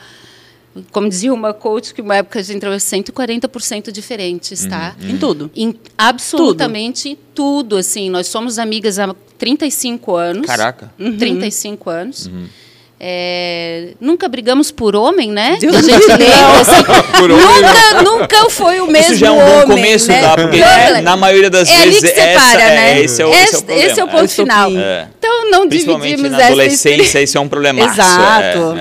como dizia uma coach que uma época a gente entrou 140% diferentes, tá?
Uhum.
Em tudo.
Em absolutamente tudo. assim. Nós somos amigas há 35 anos.
Caraca.
Uhum.
35 anos. É, nunca brigamos por homem, né?
Deus
a gente lembra, assim,
Por homem,
nunca, nunca foi o mesmo
Isso já é um bom
homem,
começo,
né?
tá? Porque é, na maioria das
é ali
vezes
que separa,
essa,
né?
é, esse é o, esse é problema.
Esse é o ponto
É
final.
É.
Então não
Principalmente
dividimos
na
essa
adolescência, isso é um problemaço.
Exato.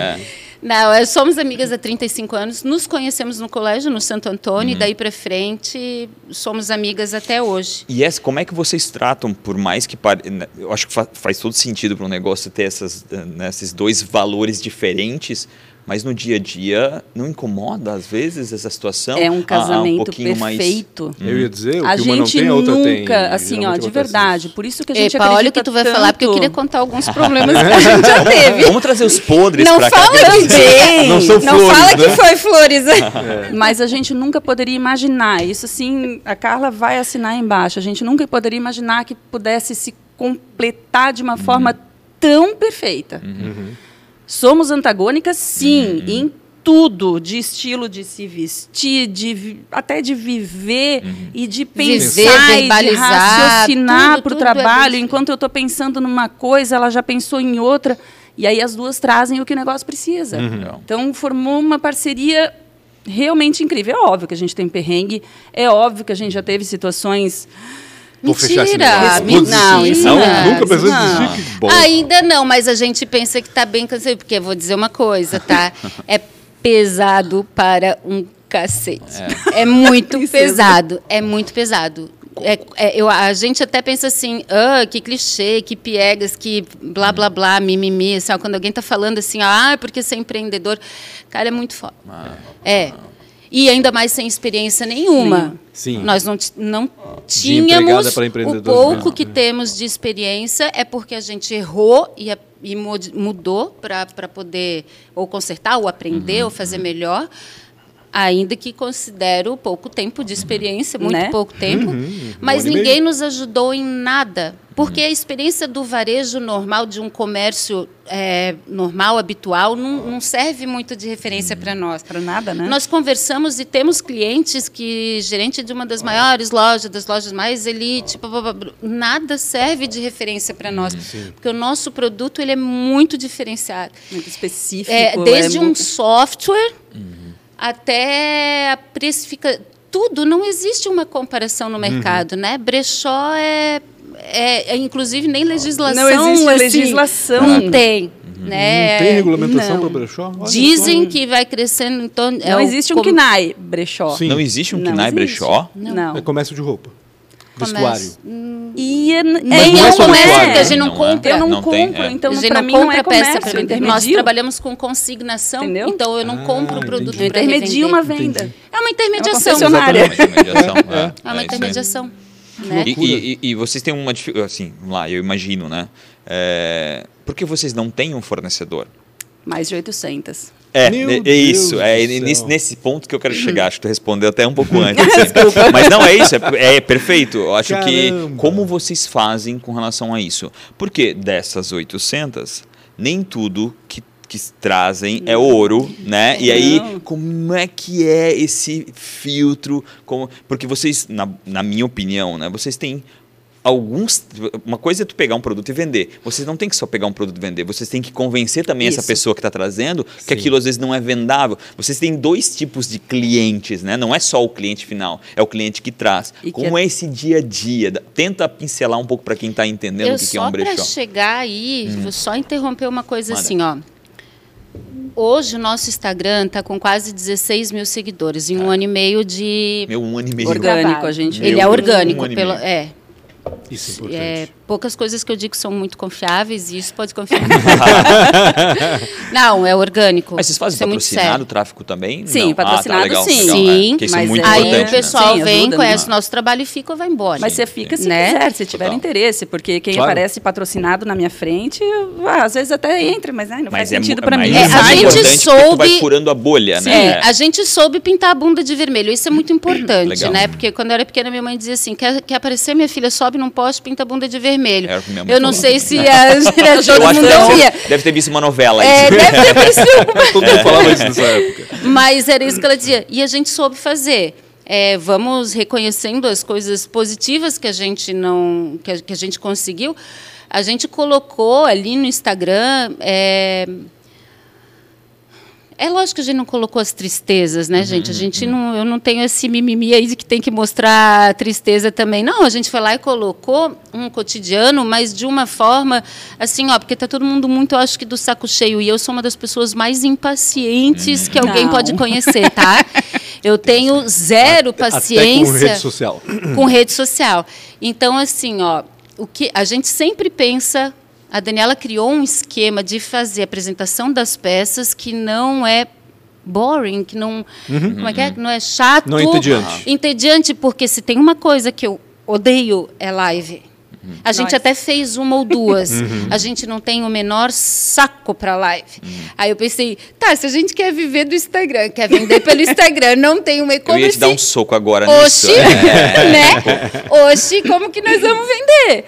Não, é, somos amigas há 35 anos, nos conhecemos no colégio, no Santo Antônio,
Uhum.
e daí pra frente somos amigas até hoje.
E essa, como é que vocês tratam, por mais que pare... né, eu acho que fa- faz todo sentido para um negócio ter essas, né, esses dois valores diferentes, mas no dia a dia não incomoda às vezes essa situação?
É um
Ah,
casamento
pouquinho mais-
perfeito.
Eu ia dizer, o
A
que uma não
gente
tem, a outra tem.
nunca, assim, ó, de verdade. Por isso que a gente
Epa, olha o que
acredita
tu vai falar, porque eu
tanto.
queria contar alguns problemas que a gente já teve.
Vamos trazer os podres
Não
para cá.
fala
que-
também.
Não são flores,
fala
né?
que foi flores.
Mas a gente nunca poderia imaginar. Isso, assim, a Carla vai assinar embaixo. A gente nunca poderia imaginar que pudesse se completar de uma forma tão perfeita. Somos antagônicas, sim, em tudo, de estilo de se vestir, de até de viver e de pensar
Viver,
e de raciocinar para o
é
trabalho.
bem-
Enquanto eu estou pensando numa coisa, ela já pensou em outra. E aí as duas trazem o que o negócio precisa.
Legal.
Então formou uma parceria realmente incrível. É óbvio que a gente tem perrengue, é óbvio que a gente já teve situações.
Vou fechar esse
Mentira,
negócio.
não, isso
Não,
não.
nunca pensou
Não.
desistir, que bom.
Ainda não, mas a gente pensa que está bem cansado, porque eu vou dizer uma coisa, tá? É pesado para um cacete. É, muito pesado, é muito pesado. É, é, eu, a gente até pensa assim, ah, que clichê, que piegas, que blá, blá, blá, mimimi. Sabe? Quando alguém está falando assim, ah, é porque você é empreendedor. Cara, é muito foda. É. E ainda mais sem experiência nenhuma.
Sim.
Nós não, não tínhamos
para
o pouco
mesmo.
que temos de experiência é porque a gente errou e, a- e mudou para poder ou consertar, ou aprender,
Uhum,
ou fazer melhor. Ainda que considero pouco tempo de experiência, muito
Né?
pouco tempo, mas
Uhum. e
ninguém nos ajudou em nada. Porque a experiência do varejo normal, de um comércio é, normal, habitual, não, não serve muito de referência para nós.
Para nada, né?
Nós conversamos e temos clientes que, gerente de uma das maiores lojas, das lojas mais elite, pá, pá, pá, nada serve de referência para nós. Porque o nosso produto ele é muito diferenciado.
Muito específico.
É, desde
é
um
muito-
software até a precificação. Tudo, não existe uma comparação no mercado, né? Brechó é, é, é, inclusive, nem legislação.
Não existe
assim,
legislação.
Não tem. Né?
Não tem regulamentação
não.
para brechó? Olha
Dizem
só.
que vai crescendo em torno. é
Não
o
existe um
com-
KNAI brechó.
Sim.
Não existe um
Não
KNAI brechó?
Não.
É comércio de roupa.
Comércio.
Vestuário.
E é,
Nem
não
é
é
um
só
porque a gente não,
não é.
compra.
Eu não,
Não tem,
compro,
é.
então
a gente
para
não
mim não
compra
é
peça para. Nós trabalhamos com consignação,
Entendeu?
então eu não
Ah,
compro o produto para
intermedio uma venda.
Entendi.
É uma intermediação.
É uma intermediação. É,
É
é
uma intermediação. Né?
E, e- e- vocês têm uma dificuldade, assim, vamos lá, eu imagino, né? É, por que vocês não têm um fornecedor?
Mais de 800.
É,
Meu
é, é
Deus
isso, é nesse, nesse ponto que eu quero chegar. Acho que tu respondeu até um pouco antes. assim. Mas não é isso, é, é perfeito. Eu acho que
Caramba.
como vocês fazem com relação a isso? Porque dessas 800, nem tudo que, que trazem é ouro, né? E aí,
Não.
como é que é esse filtro? Como, porque vocês, na, na minha opinião, né? Vocês têm alguns uma coisa é tu pegar um produto e vender. Vocês não tem que só pegar um produto e vender. Vocês têm que convencer também essa
Isso.
pessoa que está trazendo que
Sim.
aquilo às vezes não é vendável. Vocês têm dois tipos de clientes né? Não é só o cliente final é o cliente que traz.
E que
como
é-
é esse dia a dia tenta pincelar um pouco para quem está entendendo
Eu
o que, que é
só
um
para
brechó.
chegar aí, vou só interromper uma coisa assim, ó. Hoje o nosso Instagram está com quase 16 mil seguidores em um ano e meio de
meu um ano e meio
Orgânico, a gente.
Meu
Ele é orgânico,
um
pelo, é,
Isso é importante.
é, poucas coisas que eu digo são muito confiáveis e isso pode confiar. Não, é orgânico.
mas vocês fazem
Isso é
patrocinado
sério.
tráfico também
Sim,
Não. Ah, tá,
patrocinado,
legal,
sim.
legal,
Sim,
é, é
mas
muito
é-
Aí o pessoal
Sim,
vem, conhece o
né?
nosso trabalho e fica ou vai embora.
Mas
Sim,
você fica se
Né?
quiser, se tiver
Total.
interesse, porque quem
Claro.
aparece patrocinado na minha frente, eu- ah, às vezes até entra, mas ai, não
mas
faz
é,
sentido para
mas
mim.
É, a gente
tu vai
soube-
furando a bolha
É,
né
a gente soube pintar a bunda de vermelho. Isso é muito importante, né? Porque quando eu era pequena, minha mãe dizia assim: quer, quer aparecer, minha filha, sobe num poste, pinta a bunda de vermelho.
Era o que minha mãe
Eu não
falou.
sei se a, todo
eu acho que
mundo
deve,
ouvia.
ser- deve ter visto uma novela
É,
isso.
deve ter visto
Todo mundo falava isso nessa época.
Mas era isso que ela dizia. E a gente soube fazer. É, vamos reconhecendo as coisas positivas que a gente não que a, que a gente conseguiu. A gente colocou ali no Instagram. É, é lógico que a gente não colocou as tristezas, né, gente? A gente não, eu não tenho esse mimimi aí de que tem que mostrar a tristeza também. Não, a gente foi lá e colocou um cotidiano, mas de uma forma assim, ó, porque tá todo mundo muito, eu acho que do saco cheio e eu sou uma das pessoas mais impacientes que alguém
Não.
pode conhecer, tá? Eu tenho zero
Até
paciência
com rede social.
com rede social. Então, assim, ó, o que a gente sempre pensa. A Daniela criou um esquema de fazer a apresentação das peças que não é boring, que não, como é que é? Não é chato,
Não é entediante.
entediante, porque se tem uma coisa que eu odeio é live. A gente
Nós.
até fez uma ou duas. A gente não tem o menor saco para live. Aí eu pensei, tá, se a gente quer viver do Instagram, quer vender pelo Instagram, não tem uma
eu
e-commerce.
ia te dar um soco agora
Oxi,
nisso
né? Oxi, como que nós vamos vender?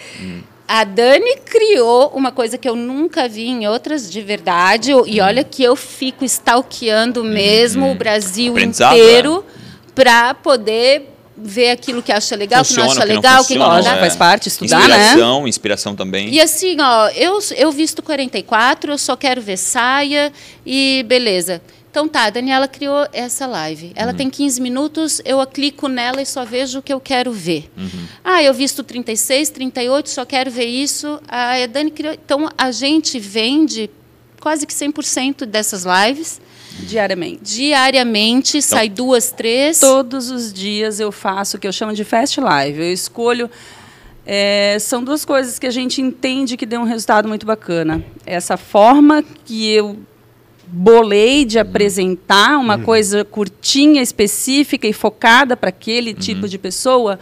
A Dani criou uma coisa que eu nunca vi em outras de verdade. E olha que eu fico stalkeando mesmo o Brasil
Aprendizado,
inteiro para poder vê aquilo que acha legal,
Funciona,
que não acha
que não
legal, que
funciona,
não
Lógico,
dá.
é.
faz parte, estudar, né?
Inspiração, inspiração também.
E assim, ó, eu, eu visto 44, eu só quero ver saia e beleza. Então tá, a Daniela criou essa live. Ela
Uhum.
tem 15 minutos, eu clico nela e só vejo o que eu quero ver.
Uhum.
Ah, eu visto 36, 38, só quero ver isso. Ah, a Dani criou. Então a gente vende quase que 100% dessas lives
Diariamente.
diariamente,
Então
sai duas, três.
Todos os dias eu faço o que eu chamo de fast live. Eu escolho. é, são duas coisas que a gente entende que deu um resultado muito bacana. Essa forma que eu bolei de apresentar uma coisa curtinha, específica e focada para aquele tipo de pessoa,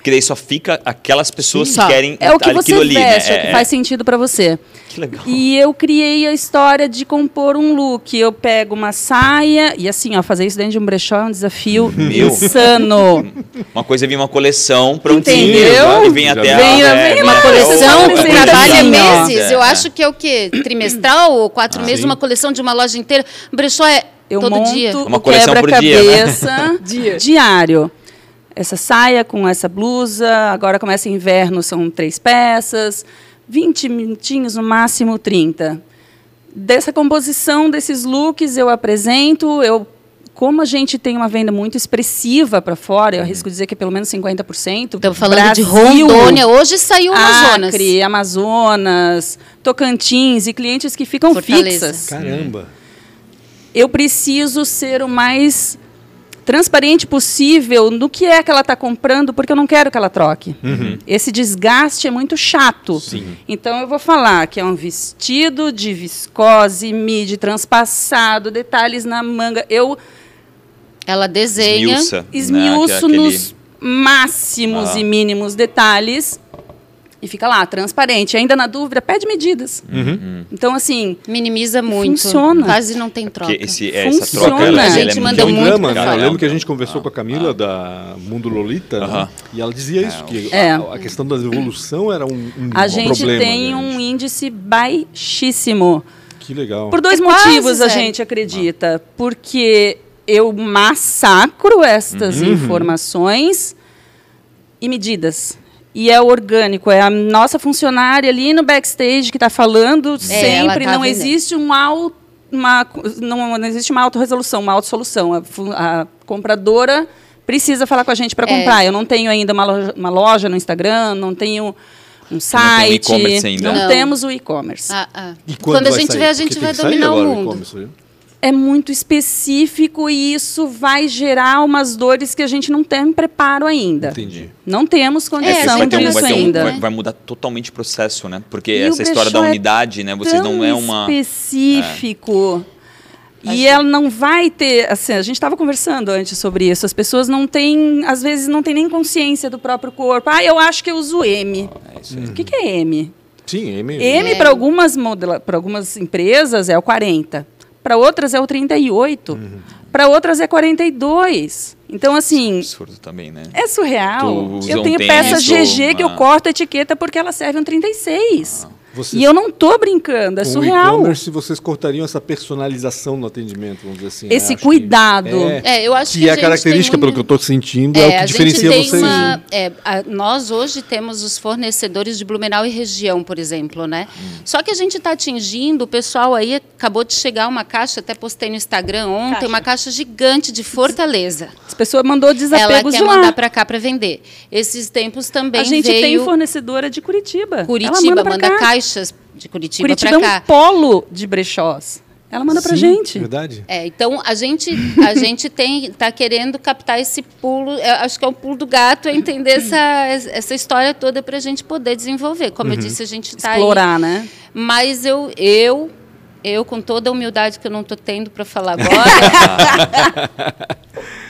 Porque daí só fica aquelas pessoas
Só.
que querem
é o que
aquilo
você
ali,
veste,
né?
é o que faz sentido para você.
Que legal.
E eu criei a história de compor um look. Eu pego uma saia e assim, ó, fazer isso dentro de um brechó é um desafio
Meu.
insano.
Uma coisa é vir uma coleção prontinha.
Entendeu?
E vem
Já
até
vem-
a,
vem
é,
uma
coleção
que
trabalha
Sim, ó.
meses. Eu
É.
acho que é o quê? Trimestral ou quatro meses,
sim.
uma coleção de uma loja inteira. Brechó é
Eu
todo
monto
dia.
Uma coleção por dia, né?
quebra-cabeça diário. Essa saia com essa blusa, agora começa inverno, são três peças, 20 minutinhos, no máximo 30. Dessa composição desses looks eu apresento, eu como a gente tem uma venda muito expressiva para fora, eu arrisco dizer que é pelo menos 50%.
Estamos falando de
Brasil,
Rondônia. Hoje saiu Amazonas.
Acre, Amazonas, Tocantins e clientes que ficam
Fortaleza.
fixas
Caramba.
eu preciso ser o mais transparente possível no que é que ela está comprando, porque eu não quero que ela troque. Esse desgaste é muito chato.
Sim.
Então eu vou falar que é um vestido de viscose, midi transpassado, detalhes na manga. Eu
Ela desenha.
Esmiuça, né?
esmiuço
Aquele-
nos máximos
Ah.
e mínimos detalhes e fica lá, transparente. Ainda na dúvida, pede medidas. Então, assim,
Minimiza muito.
Funciona.
Quase não tem troca.
Porque esse, é, essa
Funciona.
troca ela,
A
ela
gente
é
manda
muito
muito
drama, né? Eu lembro que a gente conversou com a Camila da Mundo Lolita, né? E ela dizia isso, que
É.
a, a questão da evolução era um, um
a gente
problema.
tem
grande.
um índice baixíssimo.
Que legal.
Por dois
É quase
motivos a
zero.
gente acredita. Porque eu massacro estas
Uhum.
informações e medidas. E é orgânico, é a nossa funcionária ali no backstage que está falando
ela
sempre.
tá
não existe um uma, não, não existe uma autorresolução, uma autossolução. A, a compradora precisa falar com a gente para
É.
comprar. Eu não tenho ainda uma loja, uma loja no Instagram, não tenho um site.
e-commerce ainda.
Não
Não.
temos o e-commerce.
Ah, ah.
E
Quando, a
vai
gente
sair?
vê, a
Porque
gente
tem
vai dominar o mundo.
É muito específico e isso vai gerar umas dores que a gente não tem preparo ainda.
Entendi.
Não temos
É, a
condição
vai, ter um,
disso
vai, um-
ainda.
vai- vai mudar totalmente o processo, né? Porque
E
essa história da
brechó é
unidade, né? Vocês não é uma.
específico. E ela não vai ter, assim, a gente estava conversando antes sobre isso. As pessoas não têm, às vezes, não têm nem consciência do próprio corpo. Ah, eu acho que eu uso M.
É isso aí.
O que, que é M?
Sim, M.
M
É.
para algumas modela- algumas empresas é o 40, para outras é o 38, para outras é 42. Então assim,
Absurdo também, né?
é surreal. Eu tenho peças GG que eu
uma-
corto a etiqueta porque ela serve um 36.
Vocês,
E eu não tô brincando, é
com o
surreal.
e-commerce, vocês cortariam essa personalização no atendimento, vamos dizer assim. né?
Esse
que-
cuidado.
É,
É, eu acho
que
que
é
a
a
gente
característica,
um-
pelo que eu estou sentindo, é, o que
a
diferencia
gente tem
vocês.
uma-
né?
é, a- nós hoje temos os fornecedores de Blumenau e região, por exemplo, né?
Hum.
Só que a gente está atingindo o pessoal aí. Acabou de chegar uma caixa, até postei no Instagram ontem,
Caixa.
uma caixa gigante de Fortaleza.
As pessoas mandou
Ela
desapegos
quer
de lá.
mandar para cá para vender. Esses tempos também
A gente
veio
tem fornecedora de Curitiba. Ela
Curitiba
manda,
manda
cá.
Caixas de Curitiba,
Curitiba
para
é um
cá.
polo de brechós. Ela manda pra
Sim,
gente.
Verdade.
É, então a gente a gente tem está querendo captar esse pulo, eu acho que é o pulo do gato, é entender essa, essa história toda para a gente poder desenvolver. Como eu disse, a gente está aí,
Explorar, né?
mas eu eu eu com toda a humildade que eu não estou tendo para falar agora,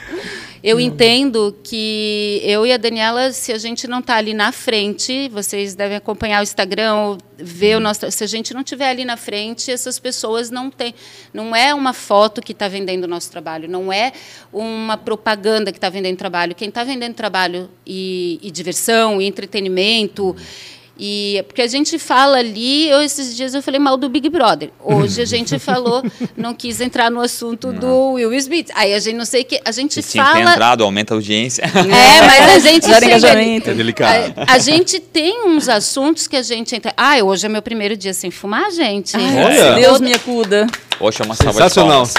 eu entendo que eu e a Daniela, se a gente não está ali na frente, vocês devem acompanhar o Instagram, ou ver o nosso. Se a gente não estiver ali na frente, essas pessoas não têm. Não é uma foto que está vendendo o nosso trabalho, não é uma propaganda que está vendendo trabalho. Quem está vendendo trabalho e, e diversão, e entretenimento E porque a gente fala ali, eu, esses dias eu falei mal do Big Brother. Hoje a gente falou, não quis entrar no assunto do Will Smith. Aí a gente não sei que a gente
tinha ter
fala
entrado, aumenta a audiência.
é, mas a gente chega-.
É delicado.
A, a gente tem uns assuntos que a gente entra. Ah, hoje é meu primeiro dia sem fumar, gente.
Olha.
Deus me acuda.
Poxa, uma salva de
Sensacional.
palmas.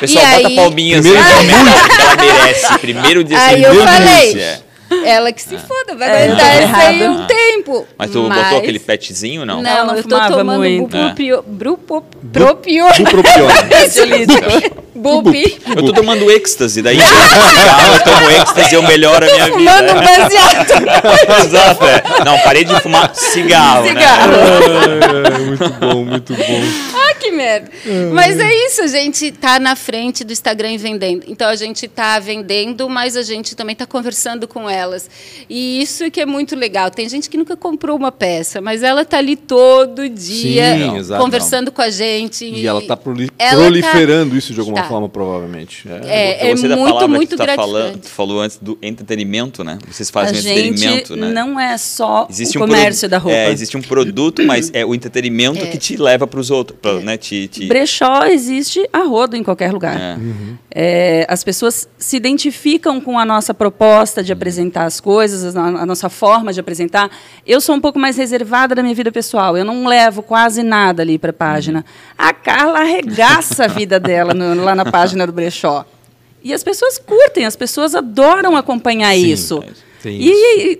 Pessoal,
E
bota
aí-
palminhas
Primeiro
aí,
dia
ela merece. Primeiro dia
Aí
sem
eu
dúvida.
falei,
É.
ela que se foda, vai
É,
aguentar isso aí um tempo.
Mas tu botou aquele petzinho, não?
Não,
não
eu tô tomando
muito.
bupropio, brupro- propio,
Bupropiona.
Ansiolítico.
bupi.
Eu tô tomando êxtase, daí eu eu tomo êxtase, eu melhoro a minha vida.
Fumando um baseado.
Exato, é. Não, parei de fumar cigarro,
Cigarro.
né?
É, muito bom, muito bom.
Que merda. Mas é isso, a gente tá na frente do Instagram e vendendo. Então a gente tá vendendo, mas a gente também tá conversando com elas. E isso que é muito legal. Tem gente que nunca comprou uma peça, mas ela tá ali todo dia
Sim,
conversando com a gente.
E ela está proli-
Ela
proliferando isso de alguma
tá.
forma, provavelmente. É.
É,
gostei da
muito, muito
tá
gratificante.
falando, tu falou antes do entretenimento, né? Vocês
A
fazem um
gente
entretenimento, né?
não é só
Existe
o
um
comércio
produ-
da roupa.
É, existe um produto, mas é o entretenimento que te leva para os outros, pra, né? Te, te...
Brechó existe a rodo em qualquer lugar.
É.
É, as pessoas se identificam com a nossa proposta de apresentar as coisas, a, a nossa forma de apresentar. Eu sou um pouco mais reservada da minha vida pessoal. Eu não levo quase nada ali para a página. A Carla arregaça a vida dela no- lá na página do Brechó. E as pessoas curtem, as pessoas adoram acompanhar
Sim,
isso.
tem
E,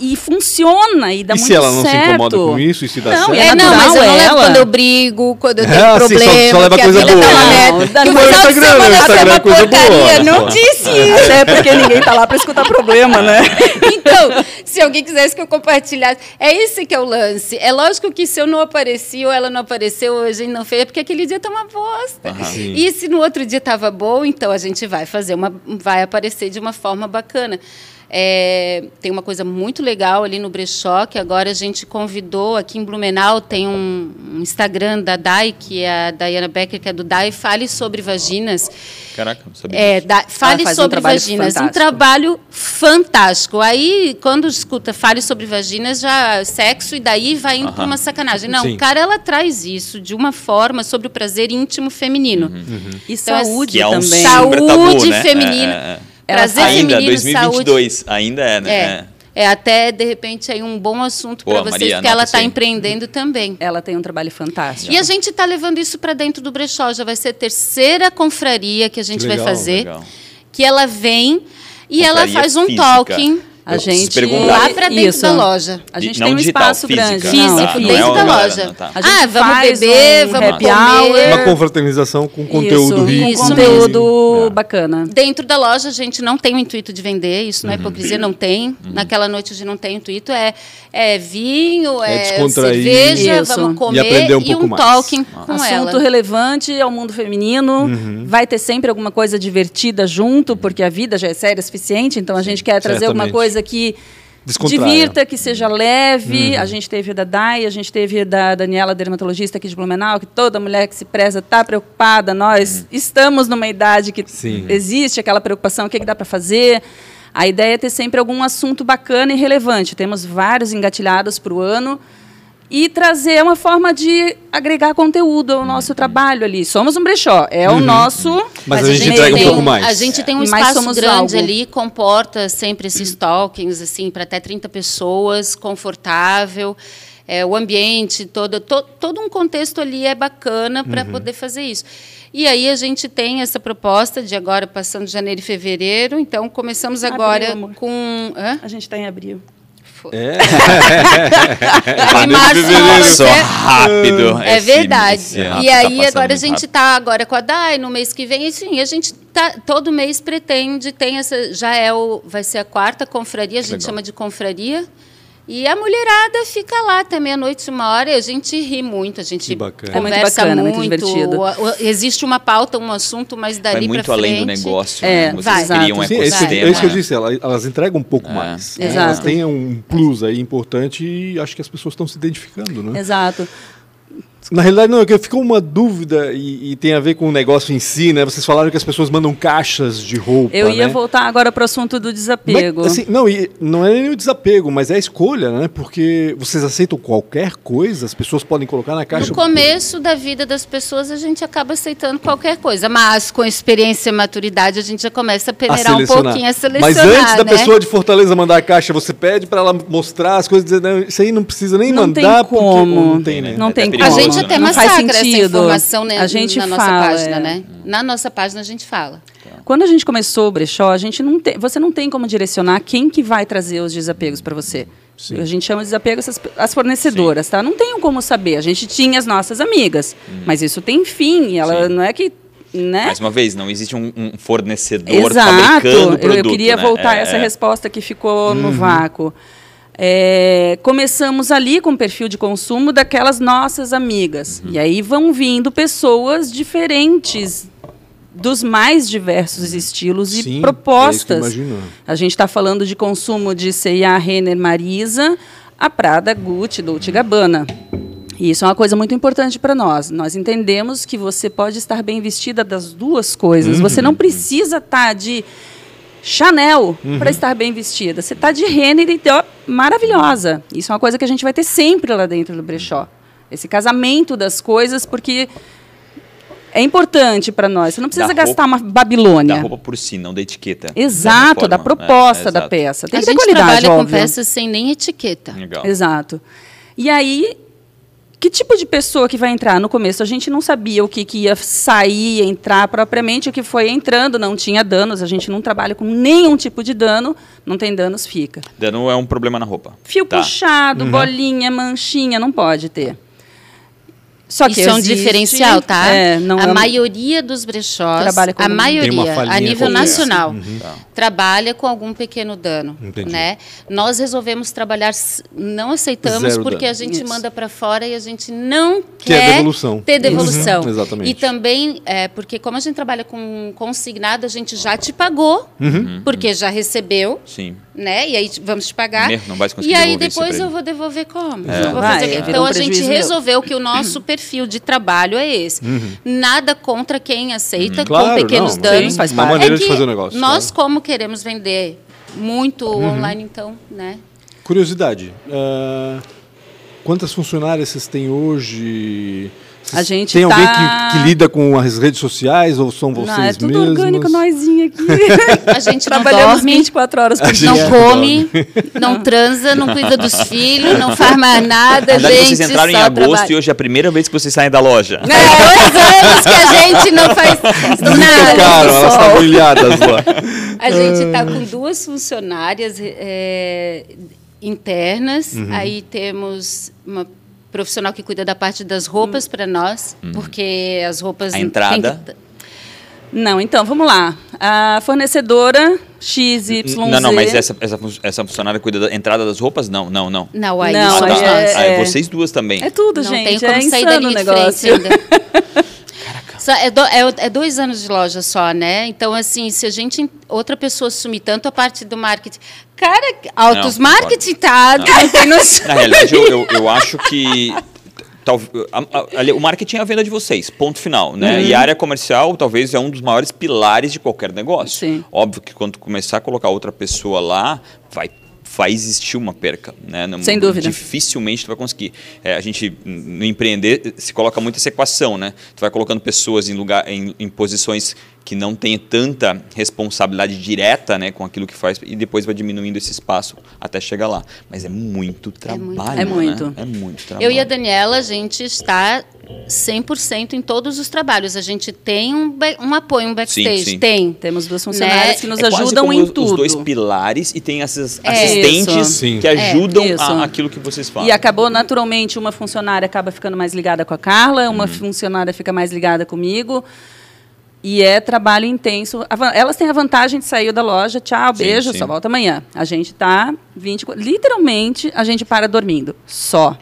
e funciona e dá
e
muito
se ela não
certo.
se incomoda com isso e se dá
Não,
certo?
e
É, não, mas eu não levo quando eu brigo, quando eu tenho
Ah, sim, só-
problema,
só leva
que a
coisa
vida
boa.
tá final de
Instagram,
tá
Instagram
uma
é coisa boa,
porcaria. Não
só.
disse isso.
Até porque ninguém tá lá para escutar problema, né?
Então, se alguém quisesse que eu compartilhasse, é esse que é o lance. É lógico que se eu não apareci ou ela não apareceu ou a gente não fez, é porque aquele dia tá uma bosta.
Sim.
E se no outro dia tava bom, então a gente vai fazer uma, vai aparecer de uma forma bacana. É, tem uma coisa muito legal ali no Brechó, que agora a gente convidou aqui em Blumenau, tem um, um Instagram da DAI, que é a Diana Becker, que é do DAI, Fale sobre Vaginas.
Caraca, não sabia.
É, da- fale
um
sobre
trabalho
vaginas. Um
fantástico.
trabalho fantástico. Aí, quando escuta fale sobre vaginas, já sexo, e daí vai indo para uma sacanagem. Não,
Sim.
cara, ela traz isso de uma forma sobre o prazer íntimo feminino.
E
Então, é-
saúde
é um
também.
tabu,
Saúde
né?
feminina.
É, é, é.
Prazer
Ainda,
feminino,
2022, ainda é, né?
saúde. É. É até, de repente, aí um bom assunto para vocês,
Maria,
porque ela está empreendendo também.
Ela tem um trabalho fantástico.
E a gente está levando isso para dentro do brechó. Já vai ser a terceira confraria que a gente
Que
vai
legal,
fazer.
legal.
Que ela vem e ela
Confraria
faz um
física.
talking.
A
Eu
gente
perguntar.
Lá pra dentro
Isso.
da loja.
A gente
Não
tem um
digital,
espaço
física.
grande.
Físico,
não
é
é
dentro
o
da loja.
não, tá.
A gente
Ah, vamos beber,
um
vamos comer.
Uma confraternização com conteúdo
Isso,
rico.
com
Isso
conteúdo
É.
bacana.
Dentro da loja, a gente não tem o intuito de vender, isso não é hipocrisia, não tem. Naquela noite a gente não tem intuito, é, é vinho,
É
é, cerveja,
Isso.
vamos
E
comer
aprender um
e
pouco
um
mais.
talking com
Assunto
ela.
relevante ao mundo feminino.
Uhum.
Vai ter sempre alguma coisa divertida junto, porque a vida já é séria o suficiente. Então a gente quer trazer alguma
certamente.
Coisa que divirta, que seja leve.
Uhum.
A gente teve da Dai, a gente teve da Daniela, dermatologista aqui de Blumenau, que toda mulher que se preza está preocupada. Nós estamos numa idade que
Uhum. Sim.
existe aquela preocupação, o que, que dá para fazer. A ideia é ter sempre algum assunto bacana e relevante. Temos vários engatilhados para o ano e trazer uma forma de agregar conteúdo ao
Uhum.
nosso trabalho ali. Somos um brechó, é o nosso.
Mas a gente
meio-
entrega um
tem
pouco mais.
A gente tem um
Mas
espaço
somos
grande
algo.
ali, comporta sempre esses talkings, assim, para até 30 pessoas, confortável. É, o ambiente, todo, to- todo um contexto ali é bacana para
Uhum.
poder fazer isso. E aí a gente tem essa proposta de agora passando janeiro e fevereiro. Então começamos
Abril,
agora
amor.
com. Hã?
A gente está em abril.
É.
Passou
é-
rápido.
É verdade.
esse ano
E
tá
aí
passando
agora a gente
rápido.
está agora com a DAI no mês que vem, enfim, a gente tá todo mês pretende tem essa já é o vai ser a quarta confraria, a gente
Legal.
chama de confraria. E a mulherada fica lá até meia-noite, uma hora, e a gente ri muito, a gente
Que bacana.
É muito
conversa
bacana,
muito,
muito divertido.
o- o- existe uma pauta, um assunto, mas
Vai
dali
muito
para frente.
além do negócio.
É,
né?
vai.
Vocês criam um.
Sim, é isso, que,
ecossistema.
é isso que eu disse, elas, elas entregam um pouco
É.
mais. né?
Exato.
Elas têm um plus aí importante e acho que as pessoas estão se identificando, né?
Exato.
Na realidade, não, é que ficou uma dúvida e, e tem a ver com o negócio em si, né? Vocês falaram que as pessoas mandam caixas de roupa.
Eu ia
né?
voltar agora para o assunto do desapego.
Mas, assim, não, e não é nem o desapego, mas é a escolha, né? Porque vocês aceitam qualquer coisa, as pessoas podem colocar na caixa.
No começo da vida das pessoas, a gente acaba aceitando qualquer coisa, mas com experiência e maturidade, a gente já começa a
a
peneirar um
selecionar.
pouquinho a
Mas
selecionar.
antes da
né?
pessoa de Fortaleza mandar a caixa, você pede para ela mostrar as coisas, dizer, não, isso aí não precisa nem
Não tem
mandar, porque
como.
não tem, né?
Não tem
É
como.
A
perigoso,
gente até
Não faz
massacra essa
sentido.
informação né,
A gente
na nossa
fala,
página,
é.
né? Na nossa página a gente fala.
Quando a gente começou o brechó, a gente não tem, você não tem como direcionar quem que vai trazer os desapegos para você.
Sim.
A gente chama de desapegos as, as fornecedoras, tá? Não tem como saber. A gente tinha as nossas amigas, mas isso tem fim. Ela
Sim.
não é que, né?
Mais uma vez, não existe um, um fornecedor
Exato.
fabricando
Eu-
produto.
eu queria
né?
voltar a
É,
essa
é.
resposta que ficou no vácuo. É, começamos ali com o perfil de consumo daquelas nossas amigas.
Uhum.
E aí vão vindo pessoas diferentes dos mais diversos estilos
Sim,
e
é eu
propostas.
imagino.
A gente está falando de consumo de C&A, Renner, Marisa, a Prada, Gucci, Dolce Gabbana. E isso é uma coisa muito importante para nós. Nós entendemos que você pode estar bem vestida das duas coisas. Você não precisa estar de Chanel para estar bem vestida. Você está de Renner e ó, maravilhosa. Isso é uma coisa que a gente vai ter sempre lá dentro do brechó. Esse casamento das coisas, porque é importante para nós. Você não precisa
Da
gastar
roupa-
uma Babilônia.
Da roupa por si, não da etiqueta.
Exato,
Da
da
forma,
proposta
é,
da
exato.
peça. Tem
a
que ter
gente
qualidade,
trabalha
óbvio.
com peças sem nem etiqueta.
Legal.
Exato. E aí, que tipo de pessoa que vai entrar? No começo a gente não sabia o que, que ia sair, entrar propriamente. O que foi entrando não tinha danos. A gente não trabalha com nenhum tipo de dano. Não tem danos, fica.
Dano é um problema na roupa.
Fio
Tá.
puxado, bolinha, manchinha, não pode ter. Só que
Isso é um
existe-
diferencial, tá?
É, não
a
é-
maioria dos brechós,
Trabalha com
a maioria, a nível nacional,
Tá.
trabalha com algum pequeno dano,
Entendi.
né? Nós resolvemos trabalhar, não aceitamos
Zero
porque
dano.
a gente
Isso.
manda para fora e a gente não
Que é
quer
devolução.
ter devolução.
Uhum, exatamente.
E também, é, porque como a gente trabalha com consignado, a gente já te pagou,
Uhum.
porque já recebeu,
Sim.
né? E aí vamos te pagar.
Não vai conseguir
e aí depois eu vou devolver como?
É.
Vou
vira
Então
um
a gente
meu.
resolveu que o nosso perfil de trabalho é esse. Nada contra quem aceita
Uhum. Claro,
com pequenos
não,
danos.
sim, faz
uma
parte.
maneira
é
de
que
fazer o negócio.
Nós,
claro.
como queremos vender muito online, então, né?
Curiosidade. ah, quantas funcionárias vocês têm hoje?
A gente
tem alguém
tá-
que, que lida com as redes sociais ou são vocês
Não, é tudo
mesmos?
orgânico, nóizinho aqui.
A gente
Trabalhamos
dorme,
24 horas por dia.
não come, não transa, não cuida dos filhos, não faz mais nada, gente.
vocês entraram em agosto
trabalha.
e hoje é a primeira vez que vocês saem da loja.
É, dois anos que a gente não faz nada.
tocaram, elas
sol.
estavam ilhadas lá.
A gente está com duas funcionárias é, internas,
Uhum.
aí temos uma profissional que cuida da parte das roupas para nós, porque as roupas...
A entrada?
que-
Não, então, vamos lá. A fornecedora XYZ...
Não, não, mas essa, essa, essa funcionária cuida da entrada das roupas? Não, não, não.
Não, aí
Não,
Ah,
nós.
ah, é
é-
vocês duas também.
É tudo,
Não
gente.
tem como
é
sair da
insano
linha
o negócio.
é, do- é é dois anos de loja só, né? Então, assim, se a gente. Outra pessoa sumir tanto a parte do marketing. Cara, altos
Não,
marketing tá. Não tem noção.
Na realidade, eu, eu, eu acho que. o marketing é a venda de vocês, ponto final. Né? E a área comercial talvez é um dos maiores pilares de qualquer negócio.
Sim.
Óbvio que quando começar a colocar outra pessoa lá, vai, vai existir uma perca. Né? Não-
Sem dúvida.
Dificilmente tu vai conseguir. É, a gente, no empreender, se coloca muito essa equação. Né? Tu vai colocando pessoas em, lugar, em, em posições que não tenha tanta responsabilidade direta né, com aquilo que faz e depois vai diminuindo esse espaço até chegar lá. Mas é muito trabalho.
É muito.
né? É muito trabalho.
Eu e a Daniela, a gente está 100% em todos os trabalhos. A gente tem um, um apoio, um backstage.
Sim, sim.
Tem.
Temos duas funcionárias
Né?
que nos
É quase
ajudam
como
em
os,
tudo.
Os dois pilares e tem essas
É.
assistentes
Isso.
Sim.
que ajudam
isso.
a, aquilo que vocês fazem.
E acabou naturalmente uma funcionária acaba ficando mais ligada com a Carla, uma funcionária fica mais ligada comigo. E é trabalho intenso. Elas têm a vantagem de sair da loja, tchau,
Sim,
beijo,
sim.
só volta amanhã. A gente tá 24, literalmente a gente para dormindo, só.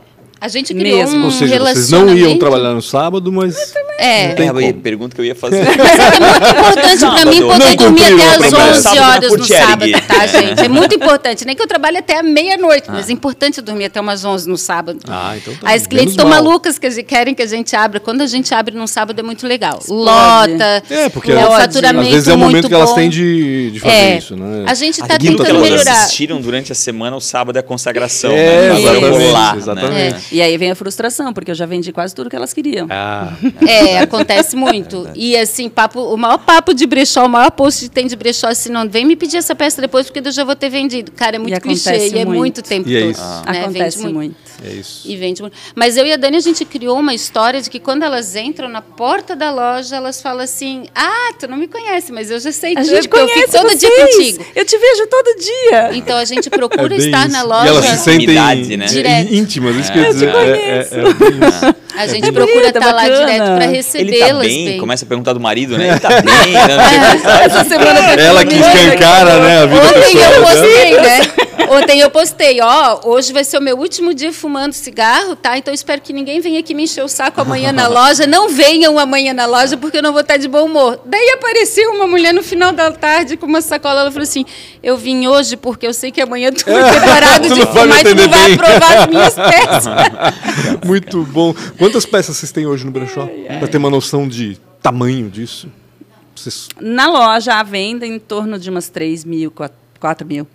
A gente criou
Mesmo.
um
Ou seja, vocês não iam trabalhar no sábado, mas.
É.
Não tem
É, pergunta que eu ia fazer.
Mas é muito importante pra mim poder dormir até as
promessa.
11
Sábado na
horas no sábado, tá, gente? É muito importante. Nem que eu trabalhe até a meia-noite, mas é importante dormir até umas 11 no sábado.
Ah, então tá.
As clientes estão
mal.
malucas que querem que a gente abra. Quando a gente abre num sábado é muito legal.
Explode.
Lota.
É, porque
é o
às
faturamento
vezes é o momento que elas têm de, de fazer
É.
isso, né?
A gente tá
quinta
tentando
toda.
melhorar.
assistiram durante a semana, o sábado é a consagração.
É,
né? Agora eu vou
exatamente,
lá, né?
E aí vem a frustração, porque eu já vendi quase tudo que elas queriam.
Ah,
É, acontece muito. e assim, papo, o maior papo de brechó, o maior post que tem de brechó, assim, não vem me pedir essa peça depois, porque eu já vou ter vendido. Cara, é muito
E
clichê e é
muito.
muito tempo
E é
todo.
isso.
né?
Acontece
Vende
muito.
é isso.
E vende muito. Mas eu e a Dani, a gente criou uma história de que quando elas entram na porta da loja, elas falam assim: Ah, tu não me conhece, mas eu já sei
A
tudo,
gente
porque eu fico todo
vocês.
dia contigo.
Eu te vejo todo dia.
Então a gente
É
procura
bem
estar
isso.
na
E
loja.
elas se sentem
né?
é,
Direto.
íntimas, isso que eu
É, te
É, é, é bem isso.
A gente
É
procura estar lá
bacana.
direto para
Ele tá
recebê-las
bem,
bem.
começa a perguntar do marido, né? Ele tá bem, né?
Essa semana
Ela que escancara, né, a vida
Ontem
pessoal.
eu postei, né? Ontem eu postei, ó, hoje vai ser o meu último dia fumando cigarro, tá? Então espero que ninguém venha aqui me encher o saco amanhã na loja. Não venham amanhã na loja porque eu não vou estar de bom humor. Daí apareceu uma mulher no final da tarde com uma sacola, ela falou assim: "Eu vim hoje porque eu sei que amanhã tu vai ter parado
Tu
de fumar e tu não vai
bem."
aprovar as minhas peças".
Muito bom. Quantas peças vocês têm hoje no brechó? Pra ter uma noção de tamanho disso. Vocês...
Na loja, a venda em torno de umas 3 mil, 4 mil.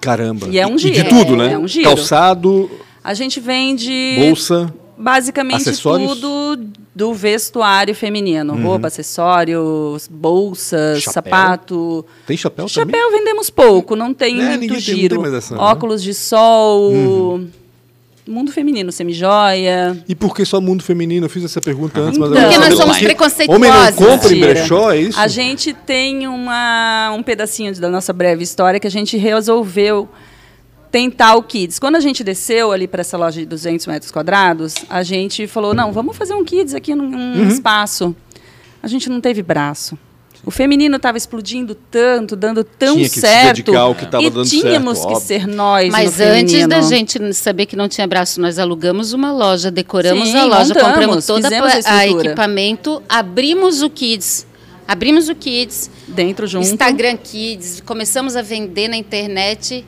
Caramba.
E é um
de
giro.
tudo, né?
É um giro.
Calçado,
A gente vende
bolsa.
basicamente
acessórios?
tudo do vestuário feminino. Roupa, acessórios, bolsas,
Chapéu?
sapato.
Tem chapéu, também?
Chapéu vendemos pouco, não tem
É,
muito
tem-
giro.
tem mais essa, né?
Óculos de sol, mundo feminino, semijoia.
E por que só mundo feminino? Eu fiz essa pergunta antes, mas
Então.
eu
Porque nós somos preconceituosos.
Homem não compra em brechó, é isso?
A gente tem uma, um pedacinho da nossa breve história que a gente resolveu tentar o Kids. Quando a gente desceu ali para essa loja de 200 metros quadrados, a gente falou, não, vamos fazer um Kids aqui num num
Uhum.
espaço. A gente não teve braço. O feminino estava explodindo tanto, dando tão
Tinha que se
certo.
dedicar ao que tava
e
dando
tínhamos
certo,
que
óbvio.
ser nós
Mas
no
antes da
feminino.
gente saber que não tinha braço, nós alugamos uma loja, decoramos
Sim,
a loja,
montamos,
compramos todo
fizemos a
a equipamento, abrimos o Kids. Abrimos o Kids,
dentro junto.
Instagram Kids, começamos a vender na internet.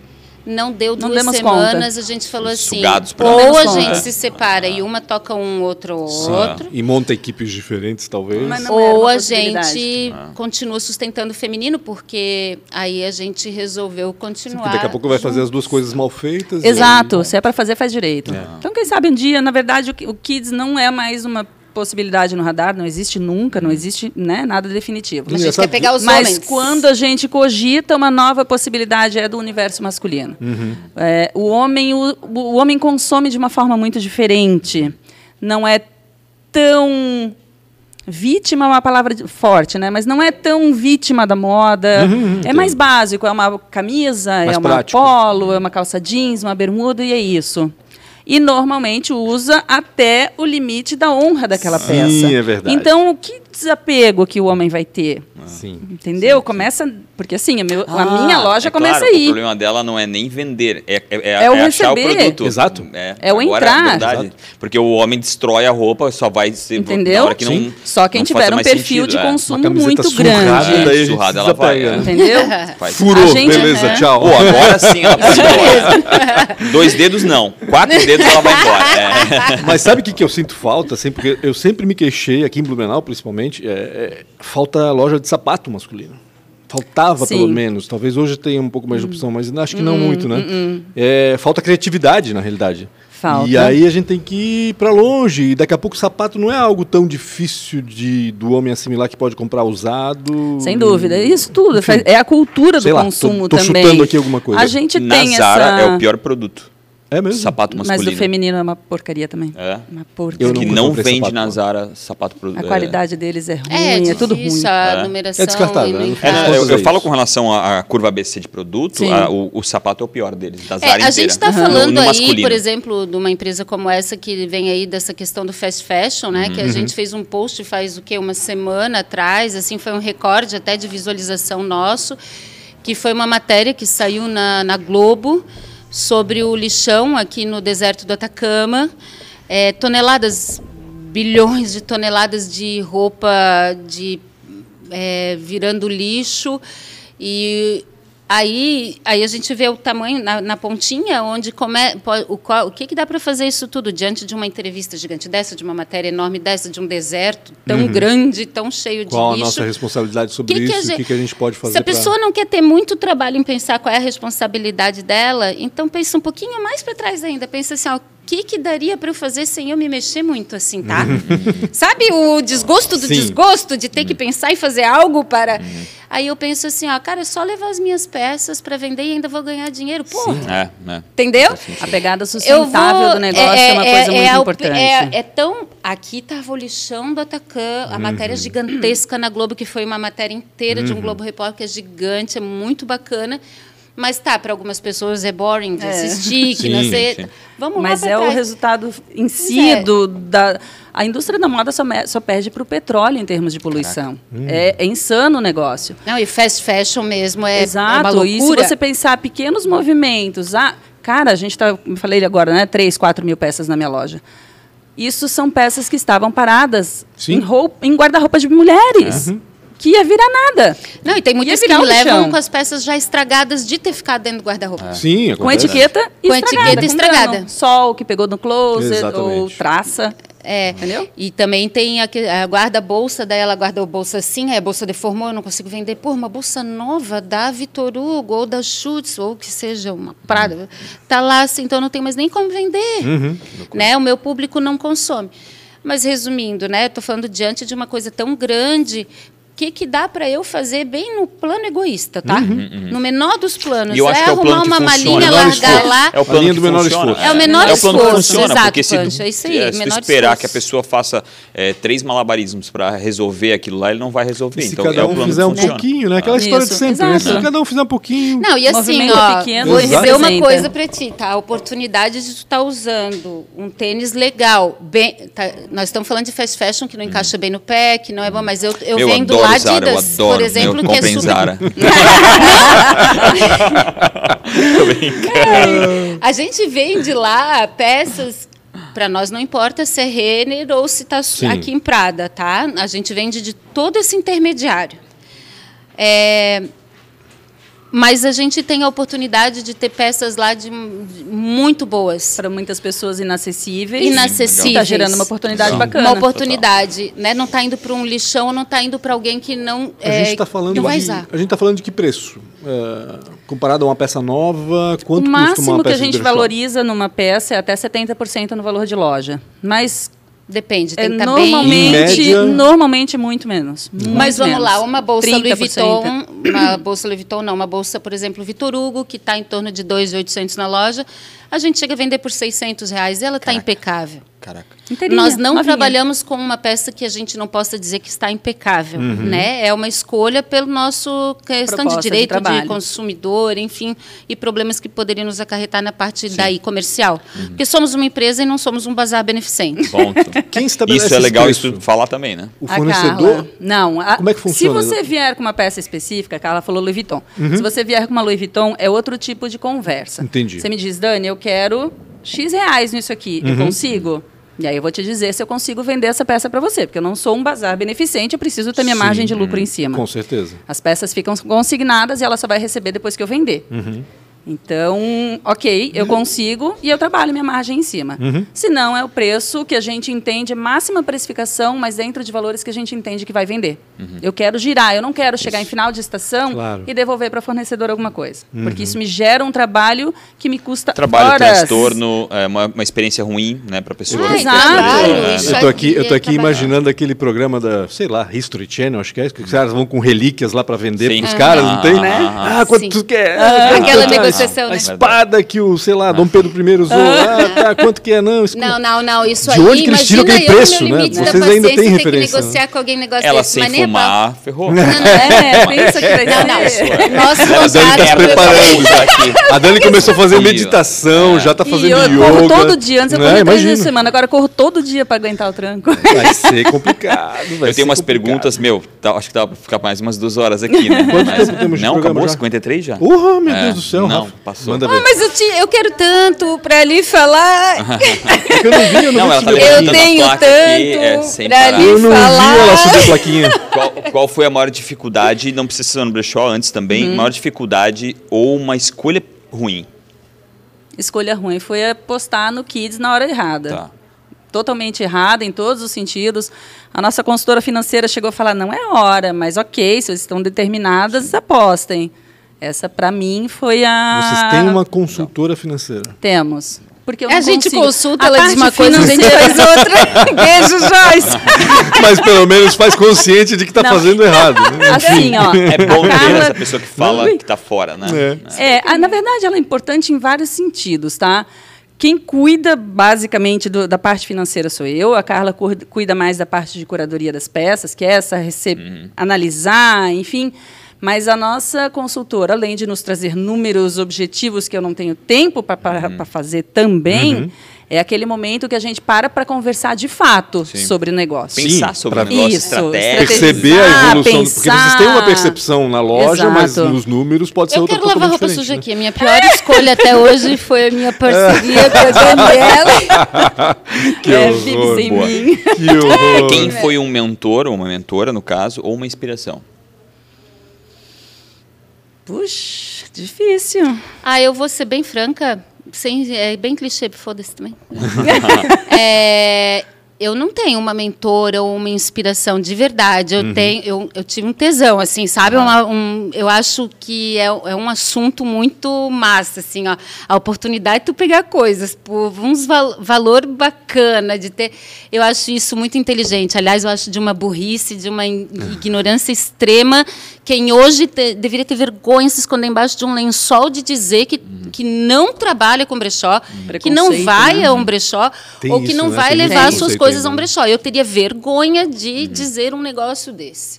Não deu
Não
duas semanas, a gente falou assim, ou a gente
conta.
se separa e uma toca um outro outro,
E monta equipes diferentes, talvez.
Ou a gente continua sustentando o feminino, porque aí a gente resolveu continuar.
Porque daqui a pouco vai fazer as duas coisas mal feitas. e-
Exato, se é para fazer, faz direito. Então, quem sabe um dia, na verdade, o Kids não é mais uma possibilidade no radar, não existe nunca, não existe né, nada definitivo.
A gente
Engraçado.
quer pegar os
Mas
homens.
quando a gente cogita uma nova possibilidade é do universo masculino. É, o, homem, o, o homem consome de uma forma muito diferente. Não é tão vítima é uma palavra de- forte, né? Mas não é tão vítima da moda. é mais básico, é uma camisa,
Mais
é uma
prático.
polo, é uma calça jeans, uma bermuda e é isso. E normalmente usa até o limite da honra daquela
Sim,
peça.
é verdade.
Então, que desapego que o homem vai ter?
Sim.
Entendeu? Começa. Porque assim, a, meu- a minha
Ah,
loja
é
começa
claro, O
aí.
problema dela não é nem vender, é, é, é,
É o
é achar o
receber.
produto.
Exato.
É,
É o entrar.
verdade.
Exato.
Porque o homem destrói a roupa, só vai ser
Entendeu?
na hora que
Sim.
não.
Só quem
não
tiver um perfil
sentido,
de
é.
consumo muito
surrada,
grande.
daí
Surrada, ela vai, é.
né?
Entendeu?
Furou,
A gente-
beleza,
Aham.
tchau.
Pô, agora sim ela pode ir. Dois dedos não. Quatro dedos ela vai embora. É.
Mas sabe o que, que eu sinto falta? Assim, porque eu sempre me queixei, aqui em Blumenau principalmente, é, é, falta loja de sapato masculino. Faltava,
Sim.
pelo menos. Talvez hoje tenha um pouco mais de
Hum.
opção, mas acho que não muito, né? É, falta criatividade, na realidade.
Falta.
E aí a gente tem que ir para longe. E daqui a pouco o sapato não é algo tão difícil de do homem assimilar que pode comprar usado.
Sem dúvida. Isso tudo.
Enfim.
É a cultura do
lá,
consumo
tô- tô
também.
chutando aqui alguma coisa.
A gente
Na
tem
Zara
essa.
é o pior produto.
É mesmo?
Sapato
Mas
masculino.
o feminino é uma porcaria também.
É.
Uma
Eu
porcaria.
nunca
que não vende
sapato,
na. Zara sapato pro-
A
é.
qualidade deles é ruim,
É,
é,
difícil,
tudo ruim.
a
É.
numeração
É descartável,
no
né?
É, eu, eu falo com relação à, curva ABC de produto, a- o, o sapato é o pior deles, da
É,
Zara
a gente está
No-
falando
no
aí,
masculino.
por exemplo, de uma empresa como essa que vem aí dessa questão do fast fashion, né?
Uhum.
Que a gente fez um post faz o quê? Uma semana atrás, assim, foi um recorde até de visualização nosso, que foi uma matéria que saiu na, na Globo sobre o lixão aqui no deserto do Atacama. é, toneladas, bilhões de toneladas de roupa de é, virando lixo e Aí, aí a gente vê o tamanho na, na pontinha, onde come, o, qual, o que, que dá para fazer isso tudo diante de uma entrevista gigante dessa, de uma matéria enorme dessa, de um deserto tão uhum. grande, tão cheio de
qual
lixo.
Qual a nossa responsabilidade sobre que isso? Que gente, o que, que, a gente pode fazer?
Se a pessoa pra... não quer ter muito trabalho em pensar qual é a responsabilidade dela, então pensa um pouquinho mais para trás ainda. Pensa assim, ó, que, que daria para eu fazer sem eu me mexer muito assim, tá? Sabe o desgosto do Sim. desgosto de ter que uhum. pensar e fazer algo para. Uhum. Aí eu penso assim, ó, cara, é só levar as minhas peças para vender e ainda vou ganhar dinheiro. Pô, é, é. entendeu?
A pegada sustentável vou, do negócio é, é uma coisa é, muito é importante.
É, é, tão. Aqui estava o lixão do Atacã, a uhum. matéria gigantesca na Globo, que foi uma matéria inteira uhum. de um uhum. Globo Repórter, que é gigante, é muito bacana. Mas tá, para algumas pessoas é boring de é. assistir, que sim, não sei. Sim.
Vamos Mas é trás. o resultado em si é. do, da. A indústria da moda só, só perde para o petróleo em termos de poluição. Hum. É, é, insano o negócio.
Não, e fast fashion mesmo é,
Exato.
é uma loucura.
E se você pensar pequenos movimentos, ah, cara, a gente está, falei agora, né, 3, 4 mil peças na minha loja. Isso são peças que estavam paradas Sim. em, em guarda-roupa de mulheres. Uhum que ia virar nada.
Não, e tem muitas que levam com as peças já estragadas de ter ficado dentro do guarda-roupa. É.
Sim,
Com etiqueta
Com etiqueta estragada.
Sol que pegou no closet Exatamente. ou traça.
É, Entendeu? E também tem a, a guarda-bolsa dela, guarda-bolsa assim, a bolsa deformou, eu não consigo vender. Pô, uma bolsa nova da Vitor Hugo ou da Schutz, ou que seja uma Prada, tá lá assim, então não tem mais nem como vender. Uhum. Né? O meu público não consome. Mas resumindo, né, estou falando diante de uma coisa tão grande, que, que dá para eu fazer bem no plano egoísta, tá? Uhum, uhum. No menor dos planos.
E eu acho é que é o plano
uma
malinha,
largar lá.
É o plano do menor esforço.
É o menor
é
esforço.
É o plano que funciona,
Exato,
porque se,
Pancho, é isso aí,
é, se esperar esforço. que a pessoa faça é, três malabarismos para resolver aquilo lá, ele não vai resolver.
se
então,
cada
é
um fizer um pouquinho, né? Aquela ah. história de sempre, né? Se cada um fizer um pouquinho.
Não, e assim, ó, pequeno, vou dizer uma coisa para ti, tá? A oportunidade de tu estar tá usando um tênis legal, bem, tá, nós estamos falando de fast fashion que não encaixa bem no pé, que não é bom, mas eu, eu vendo lá Adidas, por exemplo, que é super...
Zara.
a gente vende lá peças para nós não importa se é Renner ou se está aqui em Prada, tá? A gente vende de todo esse intermediário. É, mas a gente tem a oportunidade de ter peças lá de, de muito boas.
Para muitas pessoas inacessíveis.
Inacessíveis.
Está gerando uma oportunidade Sim. bacana.
Uma oportunidade. Né? Não está indo para um lixão, não está indo para alguém que não.
A é, gente está falando, de, a gente tá falando de que preço? É, comparado a uma peça nova, quanto
o
custa
uma peça O máximo que a gente valoriza numa peça é até 70% no valor de loja. Mas
Depende, tem é, que
estar tá normalmente, bem... Normalmente muito menos. Muito
Mas vamos
menos.
lá, uma bolsa 30%. Louis Vuitton, uma bolsa Louis Vuitton não, uma bolsa, por exemplo, Vitor Hugo, que está em torno de 2.800 na loja, a gente chega a vender por 600 reais e ela está impecável.
Caraca.
Inteirinha, Nós não novinha. trabalhamos com uma peça que a gente não possa dizer que está impecável, uhum. né? É uma escolha pelo nosso questão Proposta de direito de, de, consumidor, enfim, e problemas que poderiam nos acarretar na parte Sim. daí comercial, uhum. porque somos uma empresa e não somos um bazar beneficente.
Ponto. Quem estabelece isso é legal isso falar também, né?
O fornecedor.
Não. A,
como é que funciona?
Se você vier com uma peça específica, a Carla falou Louis Vuitton. Uhum. Se você vier com uma Louis Vuitton, é outro tipo de conversa.
Entendi.
Você me diz, Dani, eu quero X reais nisso aqui. Eu uhum. consigo? E aí eu vou te dizer se eu consigo vender essa peça para você, porque eu não sou um bazar beneficente, eu preciso ter minha Sim, margem de lucro em cima.
Com certeza.
As peças ficam consignadas e ela só vai receber depois que eu vender. Uhum. Então, ok, eu consigo e eu trabalho minha margem em cima. Uhum. Se não, é o preço que a gente entende, máxima precificação, mas dentro de valores que a gente entende que vai vender. Uhum. Eu quero girar, eu não quero chegar em final de estação claro. e devolver para fornecedor alguma coisa. Uhum. Porque isso me gera um trabalho que me custa
Trabalho,
horas.
transtorno, é uma, uma experiência ruim né, para a pessoa.
Ah, exato.
É. Eu estou aqui, eu tô aqui imaginando aquele programa da, sei lá, History Channel, acho que é, que os caras vão com relíquias lá para vender para os caras, não tem?
Né?
Ah, quanto Sim. tu quer?
Ah, aquela negociação
né? A espada que o, sei lá, Dom Pedro I usou. Ah, tá, quanto que é? Não,
isso... não, não, não, isso
De onde que eles tiram aquele preço, né? Vocês ainda têm referência.
que negociar com alguém negócio
Ela sem fumar, ferrou.
Não, não, é, pensa que
não, não. Nosso
a Dani está se preparando. Aqui. A Dani começou a fazer meditação, já está fazendo yoga. Eu
corro todo dia, antes eu corria três vezes semana, agora eu corro todo dia para aguentar o tranco.
Vai ser complicado,
Eu tenho umas perguntas, meu, acho que dá para ficar mais umas duas horas aqui, né?
Quanto tempo temos
Não, acabou, 53 já?
Porra, meu Deus do céu,
Não, passou.
Manda
Ah,
ver.
mas eu, te, eu quero tanto pra lhe falar.
É eu não vi, eu não,
Não,
vi
ela tá
eu tenho
placa
tanto
aqui, é,
pra
parar.
lhe
Eu não vi
falar.
ela subir a plaquinha.
Qual, qual foi a maior dificuldade, não precisa ser no brechó, antes também, maior dificuldade ou uma escolha ruim?
Escolha ruim foi apostar no Kids na hora errada.
Tá.
Totalmente errada em todos os sentidos. A nossa consultora financeira chegou a falar: não é hora, mas ok, se vocês estão determinadas, apostem. Essa, para mim, foi a.
Vocês têm uma consultora financeira.
Temos. Porque eu
A
não
gente
consigo.
consulta,
A
ela diz uma coisa, a gente faz outra.
Beijo, Joyce.
Mas pelo menos faz consciente de que está fazendo errado. né?
Assim, ó.
É bom ter
Carla-
essa pessoa que fala
Ui.
que tá fora, né?
É.
É, ah, na verdade, ela é importante em vários sentidos, tá? Quem cuida basicamente do- da parte financeira sou eu, a Carla cuida mais da parte de curadoria das peças, que é essa rece- analisar, enfim. Mas a nossa consultora, além de nos trazer números objetivos que eu não tenho tempo para fazer também, é aquele momento que a gente para para conversar de fato
Sim.
sobre o negócio.
Pensar
Sim,
sobre o negócio
Isso,
estratégico.
Perceber a
Pensar,
evolução. Porque vocês têm uma
pensar.
percepção na loja, mas
Exato.
nos números pode ser
Eu
outra
quero lavar roupa suja
né?
aqui. A minha pior escolha até hoje foi a minha parceria com a Daniela.
Que
É,
horror,
sem
boa.
mim.
Que horror.
Quem foi um mentor ou uma mentora, no caso, ou uma inspiração?
Puxa, difícil.
Ah, eu vou ser bem franca, sem, é bem clichê, foda-se também. É, eu não tenho uma mentora ou uma inspiração de verdade. Eu tenho, eu, eu tive um tesão, assim, sabe? Uma- um, eu acho que é, é um assunto muito massa, assim, ó. A oportunidade de tu pegar coisas por uns val, valor bacana de ter. Eu acho isso muito inteligente. Aliás, eu acho de uma burrice, de uma ignorância extrema. Quem hoje te- deveria ter vergonha de se esconder embaixo de um lençol de dizer que, que não trabalha com brechó, que não vai
né?
a um brechó,
Tem
ou que
isso,
não
né?
vai
Tem
levar as suas coisas a um brechó. Eu teria vergonha de dizer um negócio desse.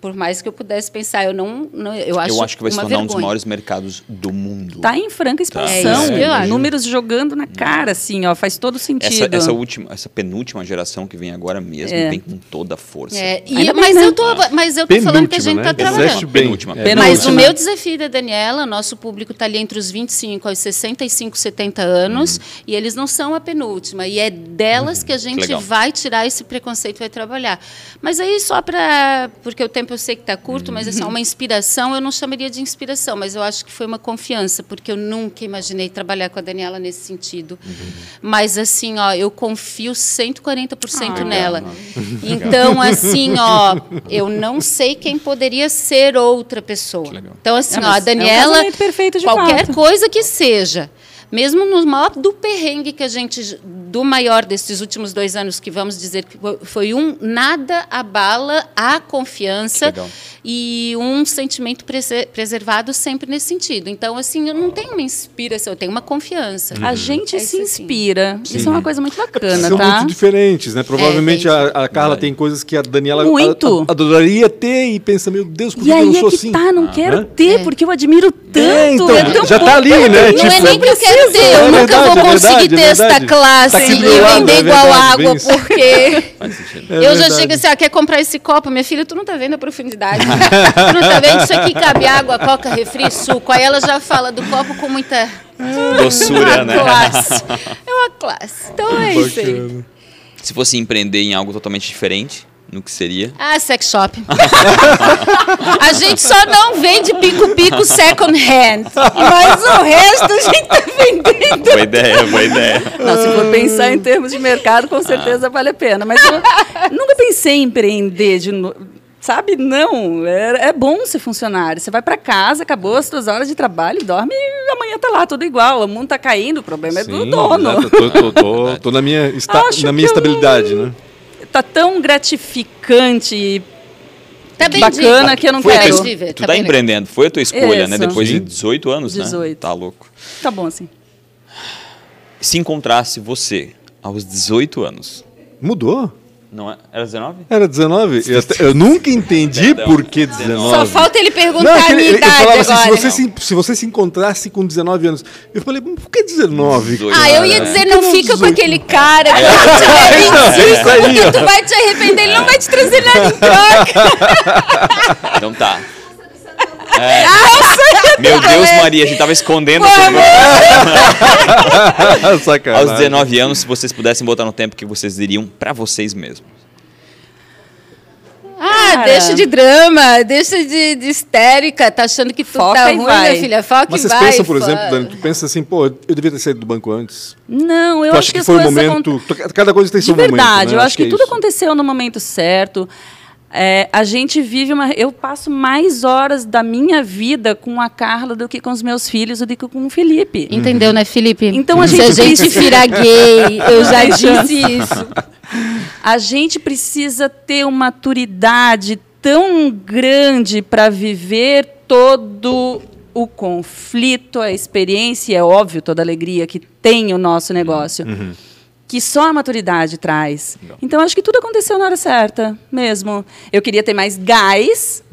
Por mais que eu pudesse pensar, eu não, não eu acho
eu acho que vai se tornar um dos
vergonha.
maiores mercados do mundo.
Está em franca expansão.
É isso que eu acho.
Números jogando na cara, assim, ó, faz todo sentido.
Essa, essa última, essa penúltima geração que vem agora mesmo
É.
vem com toda a força.
É, e-
Ainda
mas, eu tô, mas eu tô falando que a gente
né?
está
Existe
trabalhando.
bem.
Penúltima.
É,
Penúltima.
Mas o meu desafio da Daniela, nosso público está ali entre os 25 aos 65, 70 anos,
Uhum.
e eles não são a penúltima. E é delas que a gente
legal.
vai tirar esse preconceito e vai trabalhar. Mas aí só para. Porque o tempo eu sei que está curto, mas assim, uma inspiração eu não chamaria de inspiração, mas eu acho que foi uma confiança, porque eu nunca imaginei trabalhar com a Daniela nesse sentido.
Uhum.
Mas assim, ó, eu confio 140%
Ah,
nela. Então, assim, ó, eu não sei quem poderia ser outra pessoa. Então, assim,
É,
ó, a
mas é um
Daniela,
perfeito de
qualquer
fato.
coisa que seja, mesmo no maior do perrengue que a gente, do maior desses últimos dois anos, que vamos dizer que foi- um, nada abala a confiança e um sentimento prese- preservado sempre nesse sentido. Então, assim, eu não tenho uma inspiração, eu tenho uma confiança.
A gente
É
se
assim.
inspira. Isso é uma coisa muito bacana,
São
tá?
muito diferentes, né? Provavelmente
É,
a, a Carla tem coisas que a Daniela
Muito.
a- a- adoraria ter e pensa, meu Deus, por que
E
eu
aí
não
é
sou
que
assim?
tá, não quero
né?
ter,
É.
porque eu admiro tanto.
É, então,
é tão
já tá ali, né?
Não é
Tipo,
nem que eu quero ter, eu
É
nunca
verdade,
vou
é
conseguir
verdade,
ter
é
esta classe
Tá
e vender
é
igual água, porque.
É
eu já chego assim, ah, quer comprar esse copo? Minha filha, tu não tá vendo a profundidade. tu não tá vendo? Isso aqui cabe água, coca, refri, suco. Aí ela já fala do copo com muita...
Doçura, né?
classe. É uma classe. Então é isso aí.
Se fosse empreender em algo totalmente diferente, no que seria?
Ah, sex shop. a gente só não vende pico-pico second hand. Mas o resto a gente tá vendendo.
Boa ideia, boa ideia.
Não, se for pensar em termos de mercado, com certeza vale a pena. Mas eu nunca pensei em empreender de novo. Sabe, não. É, é bom ser funcionário. Você vai para casa, acabou as suas horas de trabalho, dorme e amanhã tá lá, tudo igual. O mundo tá caindo, o problema é do
Sim,
dono.
exato. Tô, tô, tô- tô na minha, esta-
Acho
na minha
eu
estabilidade,
não-
né?
Tá tão gratificante e
Tá bem
bacana que eu não
Foi
quero.
Viver,
tu
tá
tá empreendendo, foi a tua escolha, né?
Isso.
Depois de
Sim.
18 anos, né?
18.
Tá louco.
Tá bom assim.
Se encontrasse você aos 18 anos,
Mudou.
Não é? Era 19?
Era 19? Eu, até- eu nunca entendi
Perdão,
por que
19.
19.
Só falta ele perguntar
Não, é que
a minha
ele, ele
idade
falava assim,
agora.
se você se, se você se encontrasse com 19 anos. Eu falei, "Mas por que 19?
18.
Ah, eu ia dizer, não
que
fica com
18?
aquele cara tiver
Então,
25,
isso aí, ó.
porque tu vai te arrepender, ele não vai te trazer nada em troca.
Então tá. É. Meu Deus, Maria, a gente tava escondendo.
Sacanagem.
Aos 19 anos, se vocês pudessem voltar no tempo, o que vocês diriam pra vocês mesmos?
Ah,
Cara.
deixa de drama, deixa de, de histérica, tá achando que tudo
Foca
tá ruim,
vai.
minha filha. Foca
Mas
e
vocês
vai.
pensam, por
fo-
exemplo, Dani, tu pensa assim, pô, eu devia ter saído do banco antes.
Não, eu
tu
acho
que,
as
foi o momento. Cada coisa tem
De
seu momento.
verdade,
né?
eu acho que,
é
tudo
isso.
aconteceu no momento certo. É, a gente vive uma. Eu passo mais horas da minha vida com a Carla do que com os meus filhos do que com o Felipe.
Entendeu, né, Felipe?
Então a
Se a
gente
gente virar gay, eu já disse isso.
A gente precisa ter uma maturidade tão grande para viver todo o conflito, a experiência, é óbvio, toda a alegria que tem o nosso negócio. Que só a maturidade traz. Então, acho que tudo aconteceu na hora certa, mesmo. Eu queria ter mais gás.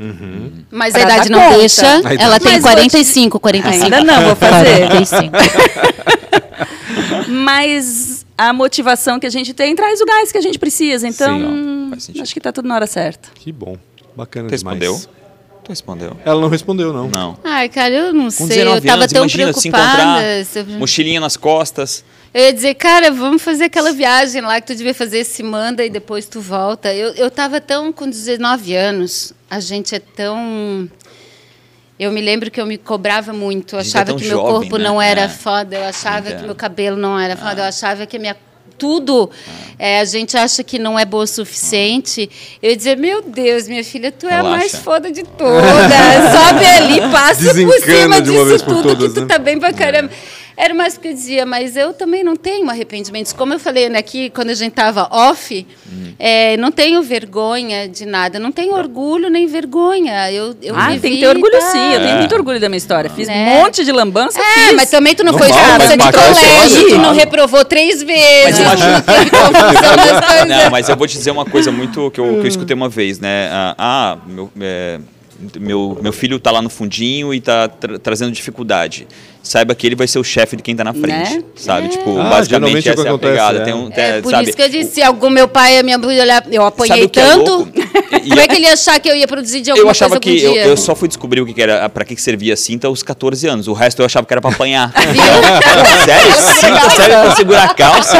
Mas
Pra
a idade não
conta.
deixa.
Idade
Ela
não
tem
deixa.
45, 45.
Ainda não, vou fazer.
45.
Mas a motivação que a gente tem traz o gás que a gente precisa. Então,
Sim,
acho que está tudo na hora certa.
Que bom. Bacana demais.
respondeu? Respondeu.
Ela não respondeu, não.
Não.
Ai, cara, eu não
Com
sei.
19
Eu tava
anos,
tão
imagina se
preocupada.
encontrar,
se eu-
mochilinha nas costas.
Eu ia dizer, cara, vamos fazer aquela viagem lá que tu devia fazer, se manda e depois tu volta. Eu, eu tava tão com 19 anos, a gente é tão. Eu me lembro que eu me cobrava muito. Eu
é
achava
tão
que meu
jovem,
corpo
né?
não era
É.
foda, eu achava
Entendo.
que meu cabelo não era foda, eu achava que minha. Tudo é, a gente acha que não é boa o suficiente. Eu ia dizer, meu Deus, minha filha, tu é a mais foda de todas. Sobe ali, passa por
Desencana
cima
de
disso
por
tudo
todas,
que tu
né?
tá bem pra caramba. Era mais que eu dizia, mas eu também não tenho arrependimentos. Como eu falei né, aqui, quando a gente estava off,
Hum.
é, não tenho vergonha de nada. Não tenho orgulho nem vergonha. Eu, eu
ah,
vivi,
tem que ter orgulho
tá?
sim. Eu tenho
É.
muito orgulho da minha história. Fiz
Né?
um monte de lambança,
É,
fiz.
mas também tu não
Normal,
foi expulsa de colégio, tu não reprovou três vezes.
Mas imagina-. Não, mas eu vou te dizer uma coisa muito que eu, que eu escutei uma vez, né? Ah, ah, meu, é, meu, meu filho tá lá no fundinho e tá tra- trazendo dificuldade. Saiba que ele vai ser o chefe de quem tá na frente,
Né?
sabe? Tipo,
Ah,
basicamente
é
essa
que
é a
acontece,
pegada.
é.
Tem um,
É,
tem-
por
sabe?
isso que eu disse, se algum meu pai e a minha mãe olhar, eu apanhei
é
tanto?
E-
como é que ele ia achar que eu ia produzir de alguma
Eu achava
coisa
que
algum
eu,
dia?
eu só fui descobrir o que que era, para que que servia a cinta aos 14 anos. O resto eu achava que era pra apanhar. sério? Cinta serve pra segurar a calça?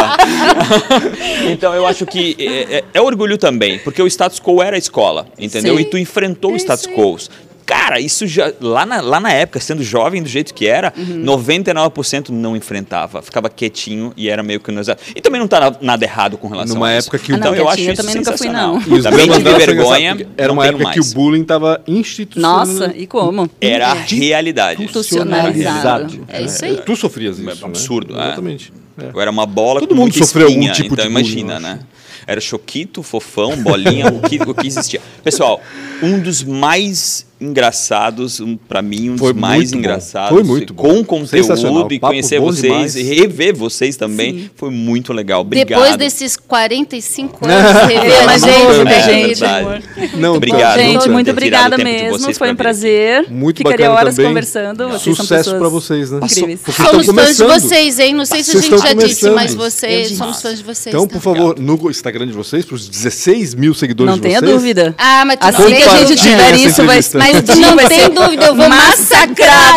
então eu acho que é, é- é orgulho também, porque o status quo era a escola, entendeu?
Sim.
E tu enfrentou o
É
status quo. Cara, isso já. Lá na, lá na época, sendo jovem do jeito que era,
Uhum.
99% não enfrentava. Ficava quietinho e era meio que no exato. E também não tá na- nada errado com relação
Numa
a isso.
época que o-
Ah, não,
Então eu acho
eu
isso
também nunca fui, não.
E os
Também tive vergonha.
Era uma época que
mais.
o bullying estava institucional.
Nossa, e como?
Era a realidade.
Institucionalizado.
É isso aí.
Tu sofrias isso,
É absurdo,
né?
é.
Exatamente. É.
Eu era uma bola
Todo
com
mundo sofreu algum
espinha,
tipo
então
de bullying,
imagina,
eu
né? Era choquito, fofão, bolinha, o que, o que existia. Pessoal, um dos mais engraçados, um, para mim, um
Foi
dos mais
muito bom.
engraçados.
Foi muito bom.
Com conteúdo e conhecer vocês
demais.
e rever vocês também. Foi muito legal. Obrigado.
Depois desses 45 anos, rever a gente,
gente,
É,
querido?
verdade.
Não,
Obrigado.
Gente, muito obrigada mesmo. Foi um prazer.
Muito
Ficaria
bacana
horas
também.
conversando. Vocês
Sucesso
pessoas
vocês, né?
Incríveis.
Somos fãs de vocês, hein? Não sei se a gente já disse, mas vocês, somos fãs de vocês.
Então, por favor, no Instagram de vocês, para os 16 mil seguidores
Não
de
tenha
vocês.
dúvida.
Ah, mas
Assim
não
que a gente tiver isso, vai, mas
Tu não tem dúvida, eu vou massacrar.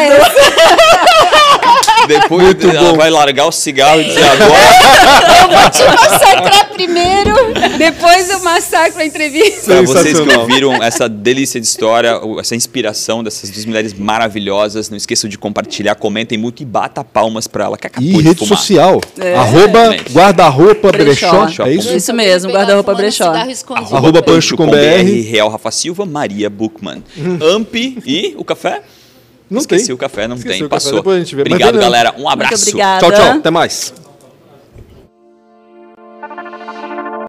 Depois ela
bom.
vai largar o cigarro e dizer agora.
Eu vou te massacrar primeiro, depois eu massacro a entrevista.
Para vocês que ouviram essa delícia de história, essa inspiração dessas duas mulheres maravilhosas, não esqueçam de compartilhar, comentem muito e bata palmas para ela que acabou
E
de
rede
fumar.
social.
É.
Arroba
Exatamente.
guarda-roupa
Brechó.
brechó. É isso?
Isso mesmo, guarda-roupa brechó.
Arroba Pancho com BR.
Real Rafa Silva, Maria Bookman. Amp e o café?
Não
Esqueci
tem.
o café, não
Esqueci
tem,
café,
passou.
depois a gente vê. Mas
Obrigado, galera. Um abraço.
obrigada.
Tchau, tchau. Até mais.